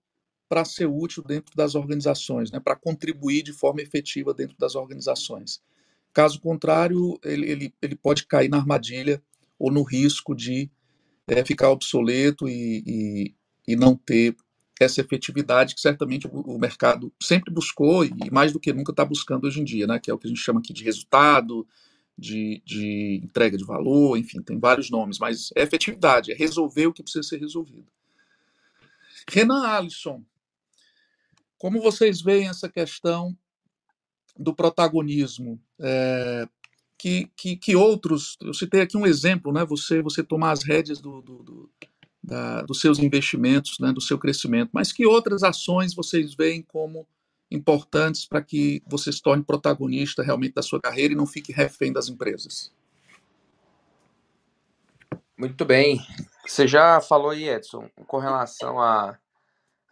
para ser útil dentro das organizações, né, para contribuir de forma efetiva dentro das organizações. Caso contrário, ele, ele, ele pode cair na armadilha ou no risco de é, ficar obsoleto e, e, e não ter essa efetividade que certamente o, mercado sempre buscou e mais do que nunca está buscando hoje em dia, né? Que é o que a gente chama aqui de resultado, de, de entrega de valor, enfim, tem vários nomes, mas é efetividade, é resolver o que precisa ser resolvido. Renan Alisson, como vocês veem essa questão do protagonismo? É, que, que, que, outros, eu citei aqui um exemplo, né? Você, você tomar as rédeas do, do, do da, dos seus investimentos, né, do seu crescimento, mas que outras ações vocês veem como importantes para que você se torne protagonista realmente da sua carreira e não fique refém das empresas? Muito bem. Você já falou aí, Edson, com relação a,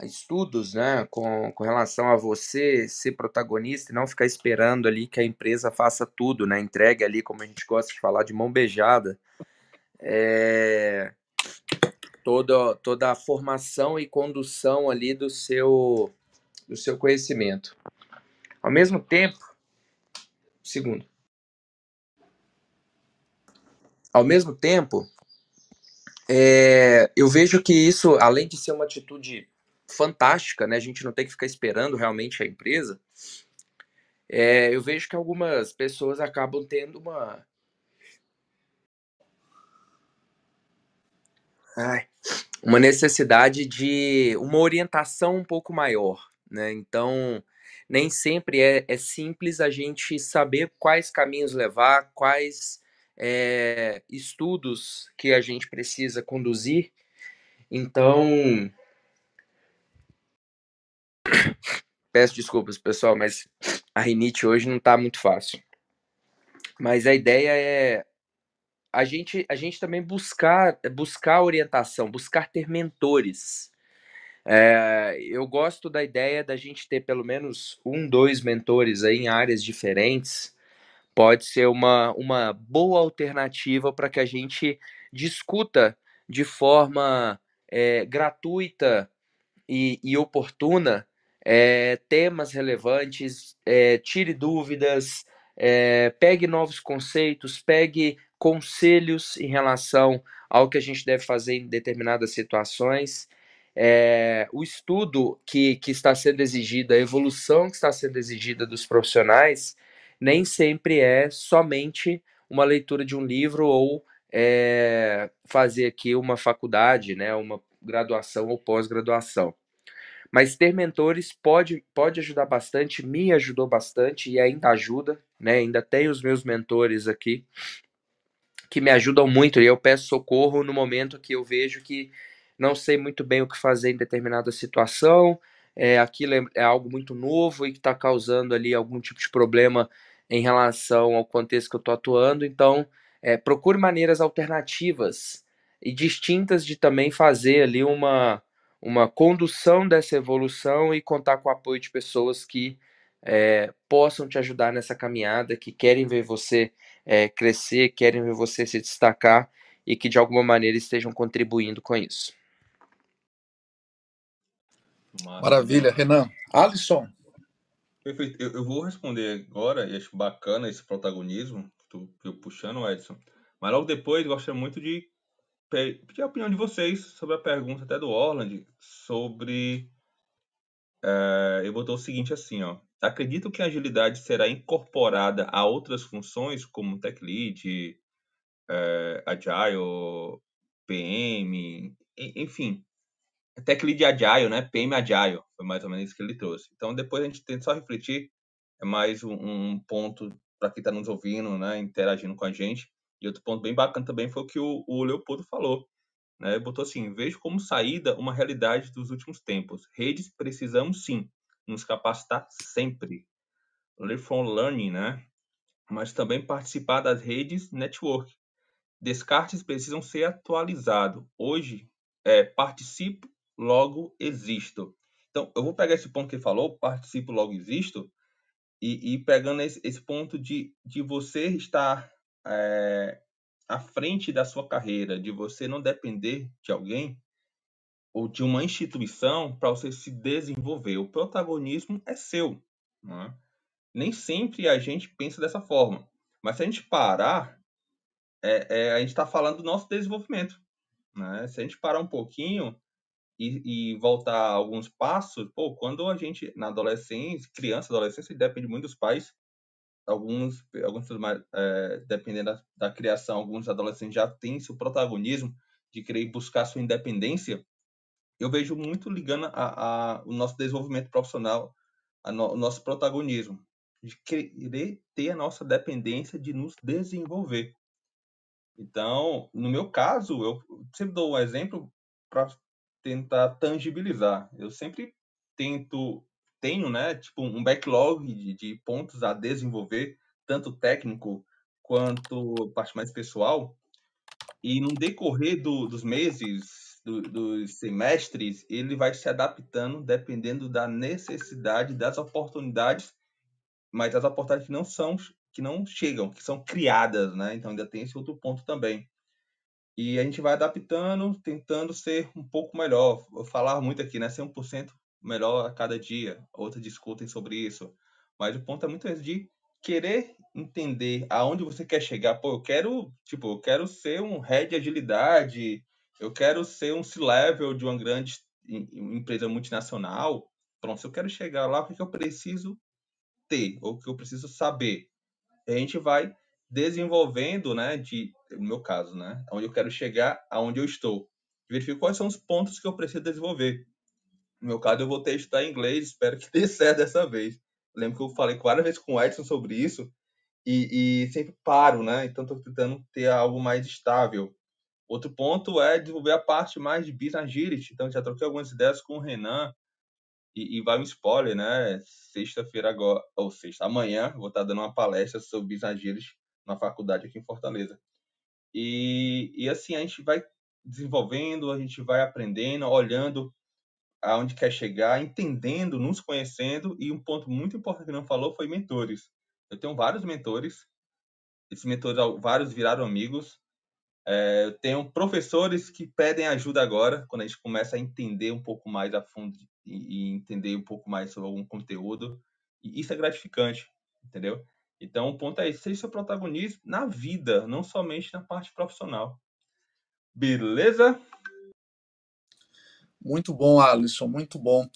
estudos, né? Com, com relação a você ser protagonista e não ficar esperando ali que a empresa faça tudo, né? Entregue ali, como a gente gosta de falar, de mão beijada. É, toda, toda a formação e condução ali do seu, do seu conhecimento. Ao mesmo tempo, segundo, ao mesmo tempo, é, eu vejo que isso, além de ser uma atitude fantástica, né, a gente não tem que ficar esperando realmente a empresa, é, eu vejo que algumas pessoas acabam tendo uma Ai, uma necessidade de uma orientação um pouco maior, né? Então, nem sempre é, é simples a gente saber quais caminhos levar, quais é, estudos que a gente precisa conduzir. Então, peço desculpas, pessoal, mas a rinite hoje não está muito fácil. Mas a ideia é a gente, a gente também buscar, buscar orientação, buscar ter mentores. É, eu gosto da ideia da gente ter pelo menos um, dois mentores aí em áreas diferentes. Pode ser uma, uma boa alternativa para que a gente discuta de forma é, gratuita e, e oportuna é, temas relevantes, tire dúvidas, pegue novos conceitos, pegue conselhos em relação ao que a gente deve fazer em determinadas situações. É, o estudo que, que está sendo exigido, a evolução que está sendo exigida dos profissionais, nem sempre é somente uma leitura de um livro ou é, fazer aqui uma faculdade, né, uma graduação ou pós-graduação. Mas ter mentores pode, pode ajudar bastante, me ajudou bastante e ainda ajuda, né? Ainda tenho os meus mentores aqui que me ajudam muito e eu peço socorro no momento que eu vejo que não sei muito bem o que fazer em determinada situação, é, aquilo é, é algo muito novo e que está causando ali algum tipo de problema em relação ao contexto que eu estou atuando, então é, procure maneiras alternativas e distintas de também fazer ali uma, uma condução dessa evolução e contar com o apoio de pessoas que é, possam te ajudar nessa caminhada, que querem ver você é, crescer, querem ver você se destacar e que de alguma maneira estejam contribuindo com isso. Maravilha, Renan. Alisson. Perfeito. Eu, eu, vou responder agora, e acho bacana esse protagonismo, que tu puxando, Edson. Mas logo depois, gostaria muito de pedir a opinião de vocês sobre a pergunta até do Orland, sobre. É, eu botou o seguinte assim, ó. Acredito que a agilidade será incorporada a outras funções, como Tech Lead, é, Agile, PM, enfim, Tech Lead Agile, né? PM Agile, foi mais ou menos isso que ele trouxe. Então, depois a gente tenta só refletir, é mais um, um ponto para quem está nos ouvindo, né? Interagindo com a gente. E outro ponto bem bacana também foi o que o, o Leopoldo falou. Né? Botou assim: vejo como saída uma realidade dos últimos tempos. Redes precisamos sim nos capacitar sempre. Learn from learning, né? Mas também participar das redes network. Descartes precisam ser atualizados. Hoje, é, participo, logo existo. Então, eu vou pegar esse ponto que ele falou, participo, logo existo, e, e pegando esse, esse, ponto de, de você estar é, à frente da sua carreira, de você não depender de alguém ou de uma instituição para você se desenvolver. O protagonismo é seu. É? Nem sempre a gente pensa dessa forma. Mas se a gente parar, é, é, a gente está falando do nosso desenvolvimento. Né? Se a gente parar um pouquinho e, e, voltar alguns passos, pô, quando a gente, na adolescência, criança, adolescência, depende muito dos pais, alguns, alguns é, dependendo da, da, criação, alguns adolescentes já têm seu protagonismo de querer buscar sua independência. Eu vejo muito ligando a, a o nosso desenvolvimento profissional, no, o nosso protagonismo, de querer ter a nossa dependência de nos desenvolver. Então, no meu caso, eu sempre dou um exemplo para tentar tangibilizar. Eu sempre tento tenho, né, tipo um backlog de, de pontos a desenvolver, tanto técnico quanto parte mais pessoal. E no decorrer do, dos meses, do, dos semestres, ele vai se adaptando dependendo da necessidade, das oportunidades, mas as oportunidades que não são, que não chegam, que são criadas, né? Então ainda tem esse outro ponto também. E a gente vai adaptando, tentando ser um pouco melhor. Eu falar muito aqui, né? Ser 1% melhor a cada dia. Outros discutem sobre isso. Mas o ponto é muito esse de querer entender aonde você quer chegar. Pô, eu quero, tipo, eu quero ser um head de agilidade, eu quero ser um C-level de uma grande empresa multinacional. Pronto, se eu quero chegar lá, o que eu preciso ter, ou o que eu preciso saber? A gente vai desenvolvendo, né, de, no meu caso, né, onde eu quero chegar, aonde eu estou. Verifico quais são os pontos que eu preciso desenvolver. No meu caso, eu vou que estudar inglês, espero que dê <laughs> certo dessa vez. Lembro que eu falei várias vezes com o Edson sobre isso e, e sempre paro, né? Então, estou tentando ter algo mais estável. Outro ponto é desenvolver a parte mais de business agility. Então, já troquei algumas ideias com o Renan e, e vai um spoiler, né? Sexta-feira agora, ou sexta, amanhã, vou estar dando uma palestra sobre business agility na faculdade aqui em Fortaleza. E, e assim, a gente vai desenvolvendo, a gente vai aprendendo, olhando aonde quer chegar, entendendo, nos conhecendo e um ponto muito importante que não falou foi mentores. Eu tenho vários mentores, esses mentores vários viraram amigos. É, eu tenho professores que pedem ajuda agora, quando a gente começa a entender um pouco mais a fundo e, e entender um pouco mais sobre algum conteúdo. E isso é gratificante, entendeu? Então, o ponto é esse, seja seu protagonismo na vida, não somente na parte profissional. Beleza? Muito bom, Alisson, muito bom.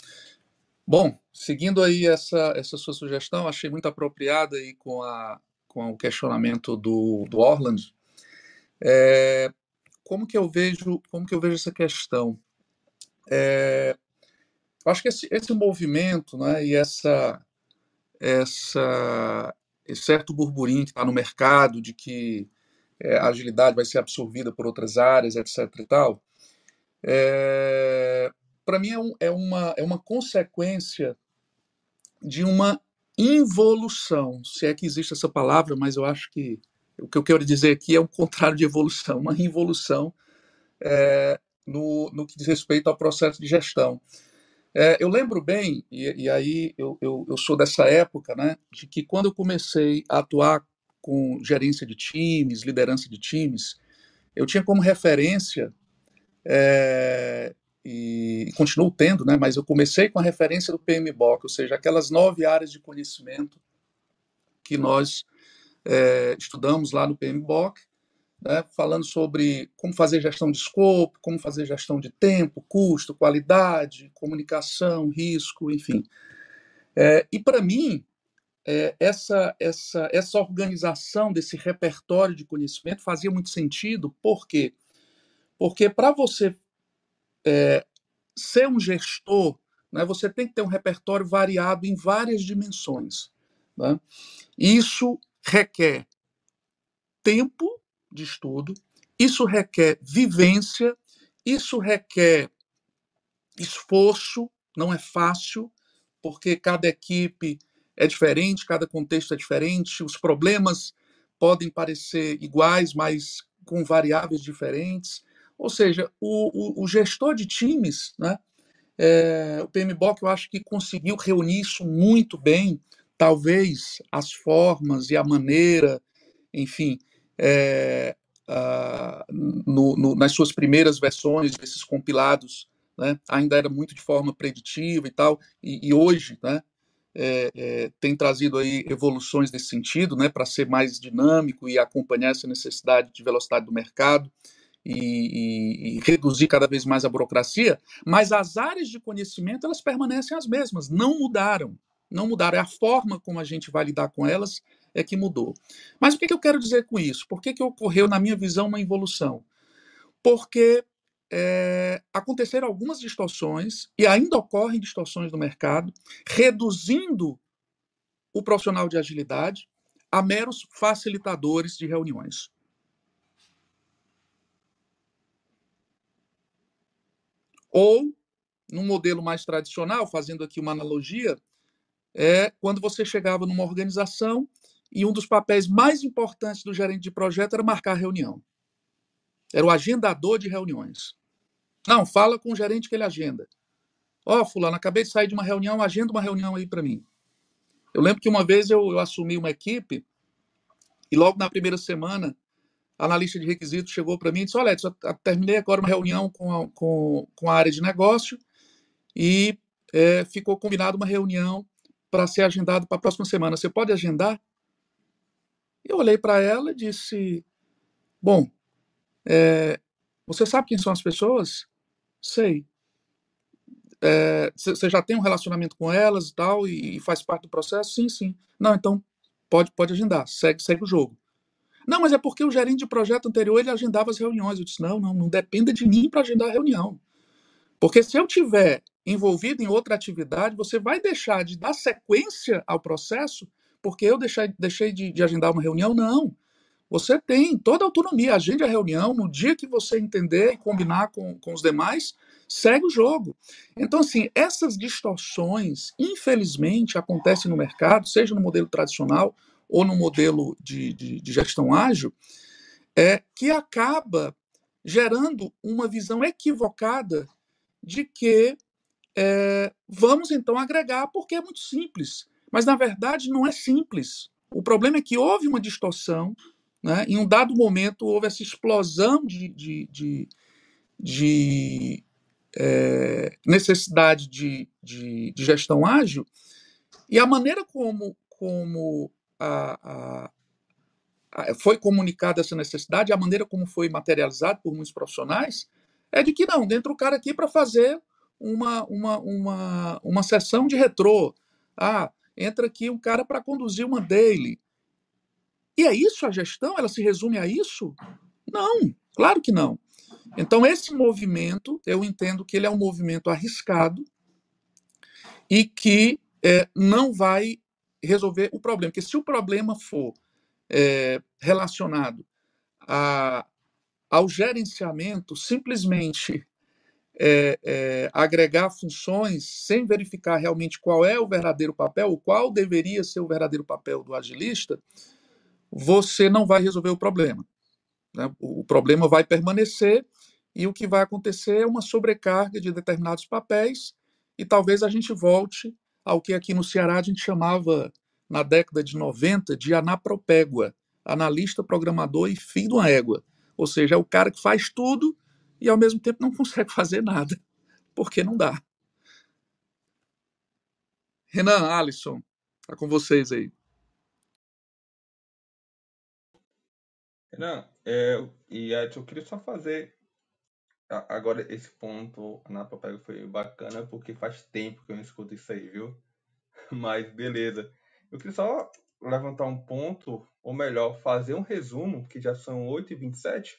Bom, seguindo aí essa, essa sua sugestão, achei muito apropriada aí com, a, com o questionamento do, do Orland. É, como que eu vejo como que eu vejo essa questão? É, eu acho que esse, esse movimento, né, e essa essa esse certo burburinho que está no mercado de que é, a agilidade vai ser absorvida por outras áreas, etc. e tal, é, para mim é, um, é, uma, é uma consequência de uma involução, se é que existe essa palavra, mas eu acho que o que eu quero dizer aqui é o contrário de evolução, uma involução é, no, no que diz respeito ao processo de gestão. É, eu lembro bem, e, e aí eu, eu, eu, sou dessa época, né, de que quando eu comecei a atuar com gerência de times, liderança de times, eu tinha como referência, é, e, continuo tendo, né, mas eu comecei com a referência do PMBOK, ou seja, aquelas nove áreas de conhecimento que nós é, estudamos lá no PMBOK, né, falando sobre como fazer gestão de escopo, como fazer gestão de tempo, custo, qualidade, comunicação, risco, enfim. É, e para mim, é, essa, essa, essa organização desse repertório de conhecimento fazia muito sentido, por quê? Porque para você é, ser um gestor, né, você tem que ter um repertório variado em várias dimensões. Né? Isso requer tempo de estudo, isso requer vivência, isso requer esforço, não é fácil, porque cada equipe é diferente, cada contexto é diferente, os problemas podem parecer iguais, mas com variáveis diferentes. Ou seja, o, o, o gestor de times, né, é, o PMBOK, eu acho que conseguiu reunir isso muito bem, talvez as formas e a maneira, enfim, é, no, no, nas suas primeiras versões desses compilados, né, ainda era muito de forma preditiva e tal, e, e hoje, né, é, é, tem trazido aí evoluções nesse sentido, né, para ser mais dinâmico e acompanhar essa necessidade de velocidade do mercado e, e, e, reduzir cada vez mais a burocracia, mas as áreas de conhecimento elas permanecem as mesmas, não mudaram, não mudaram. É a forma como a gente vai lidar com elas é que mudou. Mas o que, que eu quero dizer com isso? Por que, que ocorreu, na minha visão, uma evolução? Porque é, aconteceram algumas distorções, e ainda ocorrem distorções no mercado, reduzindo o profissional de agilidade a meros facilitadores de reuniões. Ou, num modelo mais tradicional, fazendo aqui uma analogia, é quando você chegava numa organização e um dos papéis mais importantes do gerente de projeto era marcar reunião. Era o agendador de reuniões. Não, fala com o gerente que ele agenda. Ó, oh, fulano, acabei de sair de uma reunião, agenda uma reunião aí para mim. Eu lembro que uma vez eu, eu, assumi uma equipe e logo na primeira semana analista de requisitos chegou para mim e disse, olha, eu terminei agora uma reunião com a, com, com a área de negócio e é, ficou combinado uma reunião para ser agendado para a próxima semana. Você pode agendar? Eu olhei para ela e disse: Bom, é, você sabe quem são as pessoas? Sei. Você é, já tem um relacionamento com elas e tal, e, e, faz parte do processo? Sim, sim. Não, então pode, pode agendar, segue, segue o jogo. Não, mas é porque o gerente de projeto anterior ele agendava as reuniões. Eu disse: não, não, não dependa de mim para agendar a reunião. Porque se eu tiver envolvido em outra atividade, você vai deixar de dar sequência ao processo porque eu deixei, deixei de, de agendar uma reunião. Não. Você tem toda a autonomia. Agende a reunião no dia que você entender e combinar com, com os demais, segue o jogo. Então, assim, essas distorções, infelizmente, acontecem no mercado, seja no modelo tradicional ou no modelo de, de, de gestão ágil, é, que acaba gerando uma visão equivocada de que é, vamos então agregar, porque é muito simples. Mas, na verdade, não é simples. O problema é que houve uma distorção, né? em um dado momento houve essa explosão de, de, de, de é, necessidade de, de, de, gestão ágil, e a maneira como, como a, a, a, foi comunicada essa necessidade, a maneira como foi materializado por muitos profissionais, é de que não, dentro o cara aqui para fazer uma, uma, uma, uma sessão de retrô. Ah, entra aqui um cara para conduzir uma daily. E é isso a gestão? Ela se resume a isso? Não, claro que não. Então, esse movimento, eu entendo que ele é um movimento arriscado e que é, não vai resolver o problema. Porque se o problema for é, relacionado a, ao gerenciamento simplesmente é, é, agregar funções sem verificar realmente qual é o verdadeiro papel, ou qual deveria ser o verdadeiro papel do agilista, você não vai resolver o problema. Né? O problema vai permanecer e o que vai acontecer é uma sobrecarga de determinados papéis e talvez a gente volte ao que aqui no Ceará a gente chamava, na década de 90, de anapropégua, analista, programador e filho de uma égua. Ou seja, é o cara que faz tudo e ao mesmo tempo não <laughs> consegue fazer nada, porque não dá. Renan, Alisson, tá com vocês aí. Renan, é, e eu queria só fazer agora esse ponto na papel foi bacana porque faz tempo que eu não escuto isso aí, viu? <laughs> Mas beleza. Eu queria só levantar um ponto, ou melhor, fazer um resumo, que já são 8h27,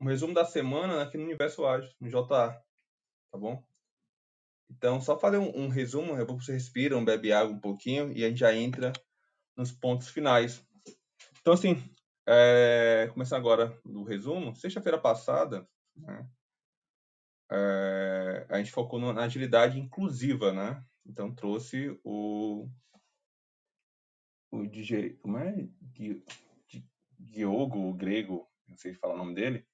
um resumo da semana aqui no Universo Ágil, no JA, tá bom? Então, só fazer um, um resumo, é bom que você respira, bebe água um pouquinho e a gente já entra nos pontos finais. Então, assim, é, agora do resumo, sexta-feira passada, né, é, a gente focou na agilidade inclusiva, né? Então trouxe o o DJ, como é? Diogo, o grego, não sei falar o nome dele.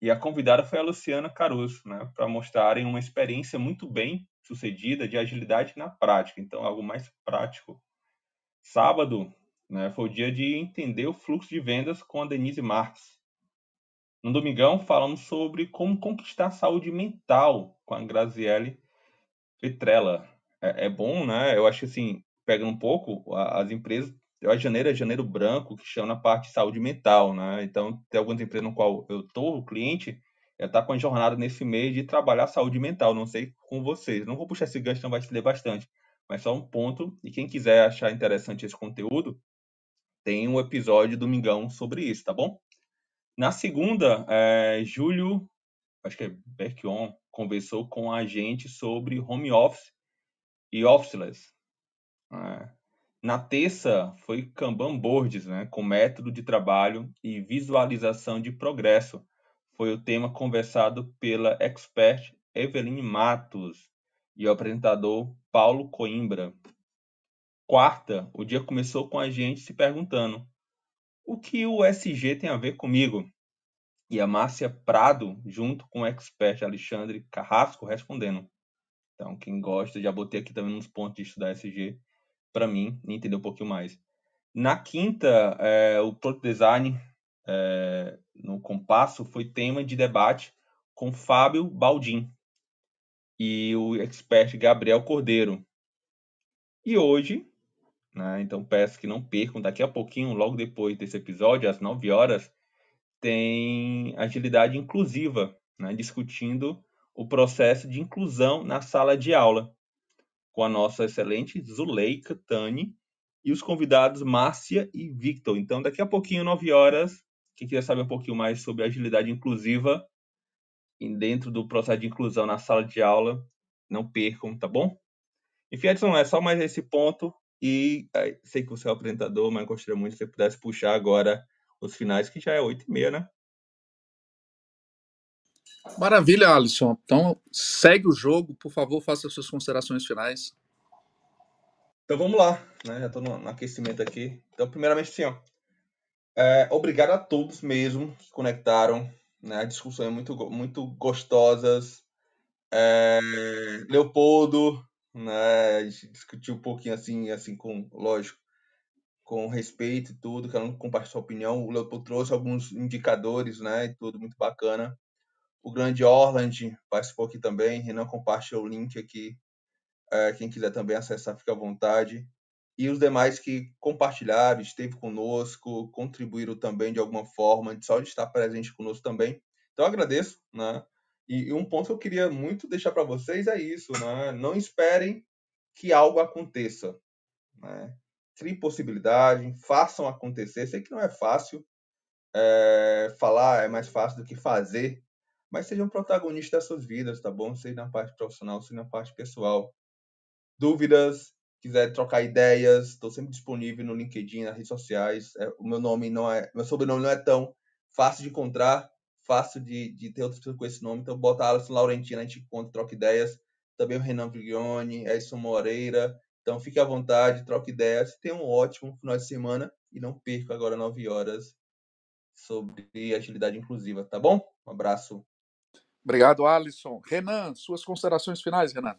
E a convidada foi a Luciana Caruso, né, para mostrarem uma experiência muito bem sucedida de agilidade na prática, então algo mais prático. Sábado, né, foi o dia de entender o fluxo de vendas com a Denise Marques. No domingão, falamos sobre como conquistar a saúde mental com a Graziele Petrella. É, é bom, né? Eu acho que, assim, pegando um pouco, as empresas, eu que janeiro é janeiro branco, que chama na parte de saúde mental, né? Então, tem algumas empresas no qual eu estou, o cliente, já está com a jornada nesse mês de trabalhar a saúde mental. Não sei com vocês. Não vou puxar esse gancho, não vai se ler bastante. Mas só um ponto. E quem quiser achar interessante esse conteúdo, tem um episódio domingão sobre isso, tá bom? Na segunda, é, Júlio, acho que é Berquion, conversou com a gente sobre home office e officeless. É. Na terça, foi Kanban Boards, né, com método de trabalho e visualização de progresso. Foi o tema conversado pela expert Eveline Matos e o apresentador Paulo Coimbra. Quarta, o dia começou com a gente se perguntando: o que o SG tem a ver comigo? E a Márcia Prado, junto com o expert Alexandre Carrasco, respondendo. Então, quem gosta, já botei aqui também nos pontos de estudar SG para mim entender um pouquinho mais. Na quinta, é, o Product Design é, no Compasso foi tema de debate com Fábio Baldin e o expert Gabriel Cordeiro. E hoje, né? Então peço que não percam, daqui a pouquinho, logo depois desse episódio, às 9 horas, tem agilidade inclusiva, né? discutindo o processo de inclusão na sala de aula, com a nossa excelente Zuleika Tani e os convidados Márcia e Victor. Então, daqui a pouquinho, 9 horas, quem quiser saber um pouquinho mais sobre agilidade inclusiva dentro do processo de inclusão na sala de aula, não percam, tá bom? Enfim, Edson, é só mais esse ponto e é, sei que você é o apresentador, mas gostaria muito que você pudesse puxar agora os finais, que já é 8 e meia, né? Maravilha, Alisson. Então, segue o jogo, por favor, faça as suas considerações finais. Então vamos lá, né? Já estou no, no, aquecimento aqui. Então, primeiramente, assim, ó, é, obrigado a todos mesmo que conectaram. Né? É muito, muito gostosas. É, Leopoldo, né? A gente discutiu um pouquinho assim, assim com, lógico, com respeito e tudo, cada um compartilhou sua opinião. O Leopoldo trouxe alguns indicadores, né? E tudo muito bacana. O grande Orland participou aqui também. Renan compartilhou o link aqui. É, quem quiser também acessar, fica à vontade. E os demais que compartilharam, esteve conosco, contribuíram também de alguma forma, só de estar presente conosco também. Então, agradeço, né? E, e um ponto que eu queria muito deixar para vocês é isso, né? Não esperem que algo aconteça, né? Criem possibilidade, façam acontecer. Sei que não é fácil, é, falar é mais fácil do que fazer, mas sejam protagonistas das suas vidas, tá bom? Seja na parte profissional, seja na parte pessoal. Dúvidas, quiser trocar ideias, estou sempre disponível no LinkedIn, nas redes sociais. É, o meu nome não é, meu sobrenome não é tão fácil de encontrar, fácil de, de ter outras pessoas com esse nome. Então, bota Alisson Laurentino, a gente encontra, troca ideias. Também o Renan Viglione, Edson Moreira. Então, fique à vontade, troque ideias. Tenha um ótimo final de semana e não perca agora 9 horas sobre agilidade inclusiva, tá bom? Um abraço. Obrigado, Alisson. Renan, suas considerações finais, Renan.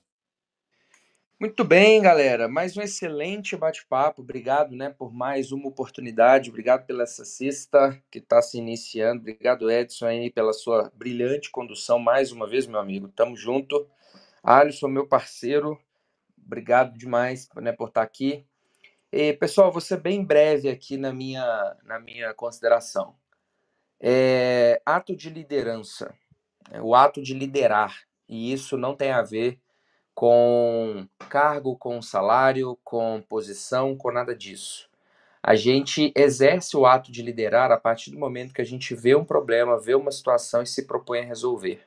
Muito bem, galera. Mais um excelente bate-papo. Obrigado, né, por mais uma oportunidade. Obrigado pela essa sexta que está se iniciando. Obrigado, Edson, aí, pela sua brilhante condução mais uma vez, meu amigo. Tamo junto. Alisson, meu parceiro. Obrigado demais né, por estar tá aqui. E, pessoal, vou ser bem breve aqui na minha, na minha consideração. É, ato de liderança, é, o ato de liderar, e isso não tem a ver com cargo, com salário, com posição, com nada disso. A gente exerce o ato de liderar a partir do momento que a gente vê um problema, vê uma situação e se propõe a resolver.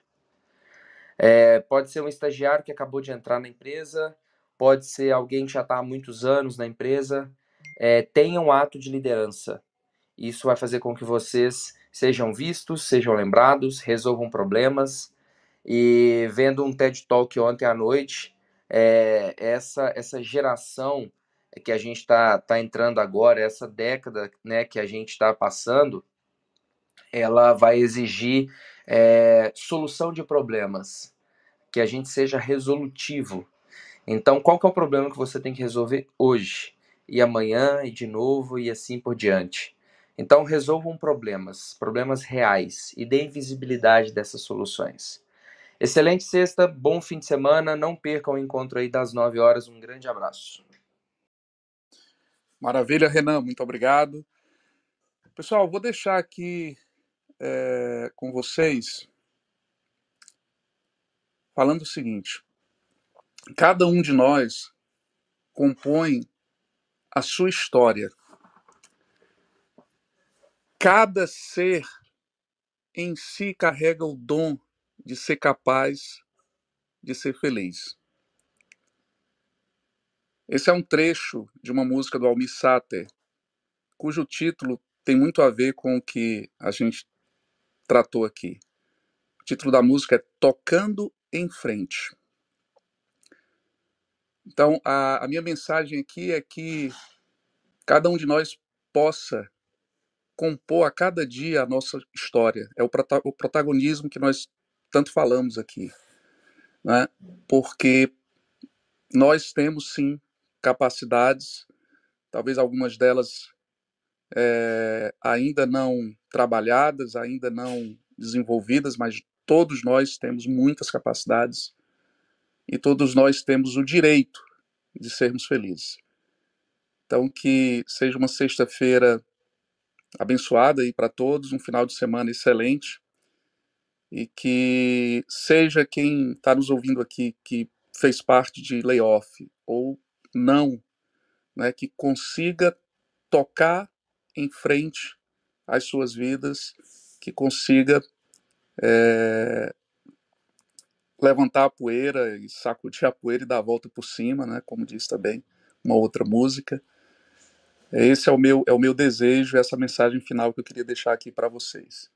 É, pode ser um estagiário que acabou de entrar na empresa, pode ser alguém que já está há muitos anos na empresa. É, tenha um ato de liderança. Isso vai fazer com que vocês sejam vistos, sejam lembrados, resolvam problemas e vendo um TED Talk ontem à noite, é, essa, essa geração que a gente está tá entrando agora, essa década né, que a gente está passando, ela vai exigir é, solução de problemas, que a gente seja resolutivo. Então, qual que é o problema que você tem que resolver hoje? E amanhã, e de novo, e assim por diante. Então, resolvam problemas, problemas reais, e deem visibilidade dessas soluções. Excelente sexta, bom fim de semana. Não percam o encontro aí das 9 horas. Um grande abraço. Maravilha, Renan, muito obrigado. Pessoal, vou deixar aqui é, com vocês falando o seguinte: cada um de nós compõe a sua história. Cada ser em si carrega o dom de ser capaz de ser feliz. Esse é um trecho de uma música do Almir Sater, cujo título tem muito a ver com o que a gente tratou aqui. O título da música é Tocando em Frente. Então, a, a minha mensagem aqui é que cada um de nós possa compor a cada dia a nossa história. É o, prota o protagonismo que nós tanto falamos aqui, né? porque nós temos sim capacidades, talvez algumas delas é, ainda não trabalhadas, ainda não desenvolvidas, mas todos nós temos muitas capacidades e todos nós temos o direito de sermos felizes. Então, que seja uma sexta-feira abençoada aí para todos, um final de semana excelente e que seja quem está nos ouvindo aqui que fez parte de layoff ou não, né, que consiga tocar em frente às suas vidas, que consiga é, levantar a poeira e sacudir a poeira e dar a volta por cima, né, como diz também uma outra música. Esse é o meu é o meu desejo, essa mensagem final que eu queria deixar aqui para vocês.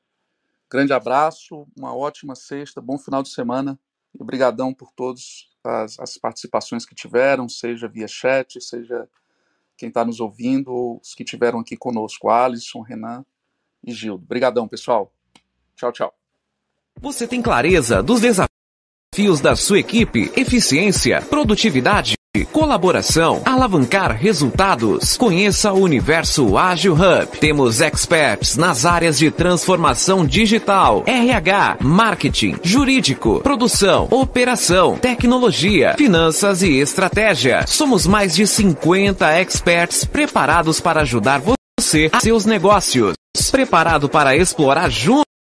Grande abraço, uma ótima sexta, bom final de semana e obrigadão por todas as, participações que tiveram, seja via chat, seja quem está nos ouvindo, ou os que tiveram aqui conosco, Alisson, Renan e Gildo. Obrigadão, pessoal. Tchau, tchau. Você tem clareza dos desafios da sua equipe, eficiência, produtividade? Colaboração, alavancar resultados. Conheça o Universo Ágil Hub. Temos experts nas áreas de transformação digital, RH, marketing, jurídico, produção, operação, tecnologia, finanças e estratégia. Somos mais de 50 experts preparados para ajudar você a seus negócios. Preparado para explorar juntos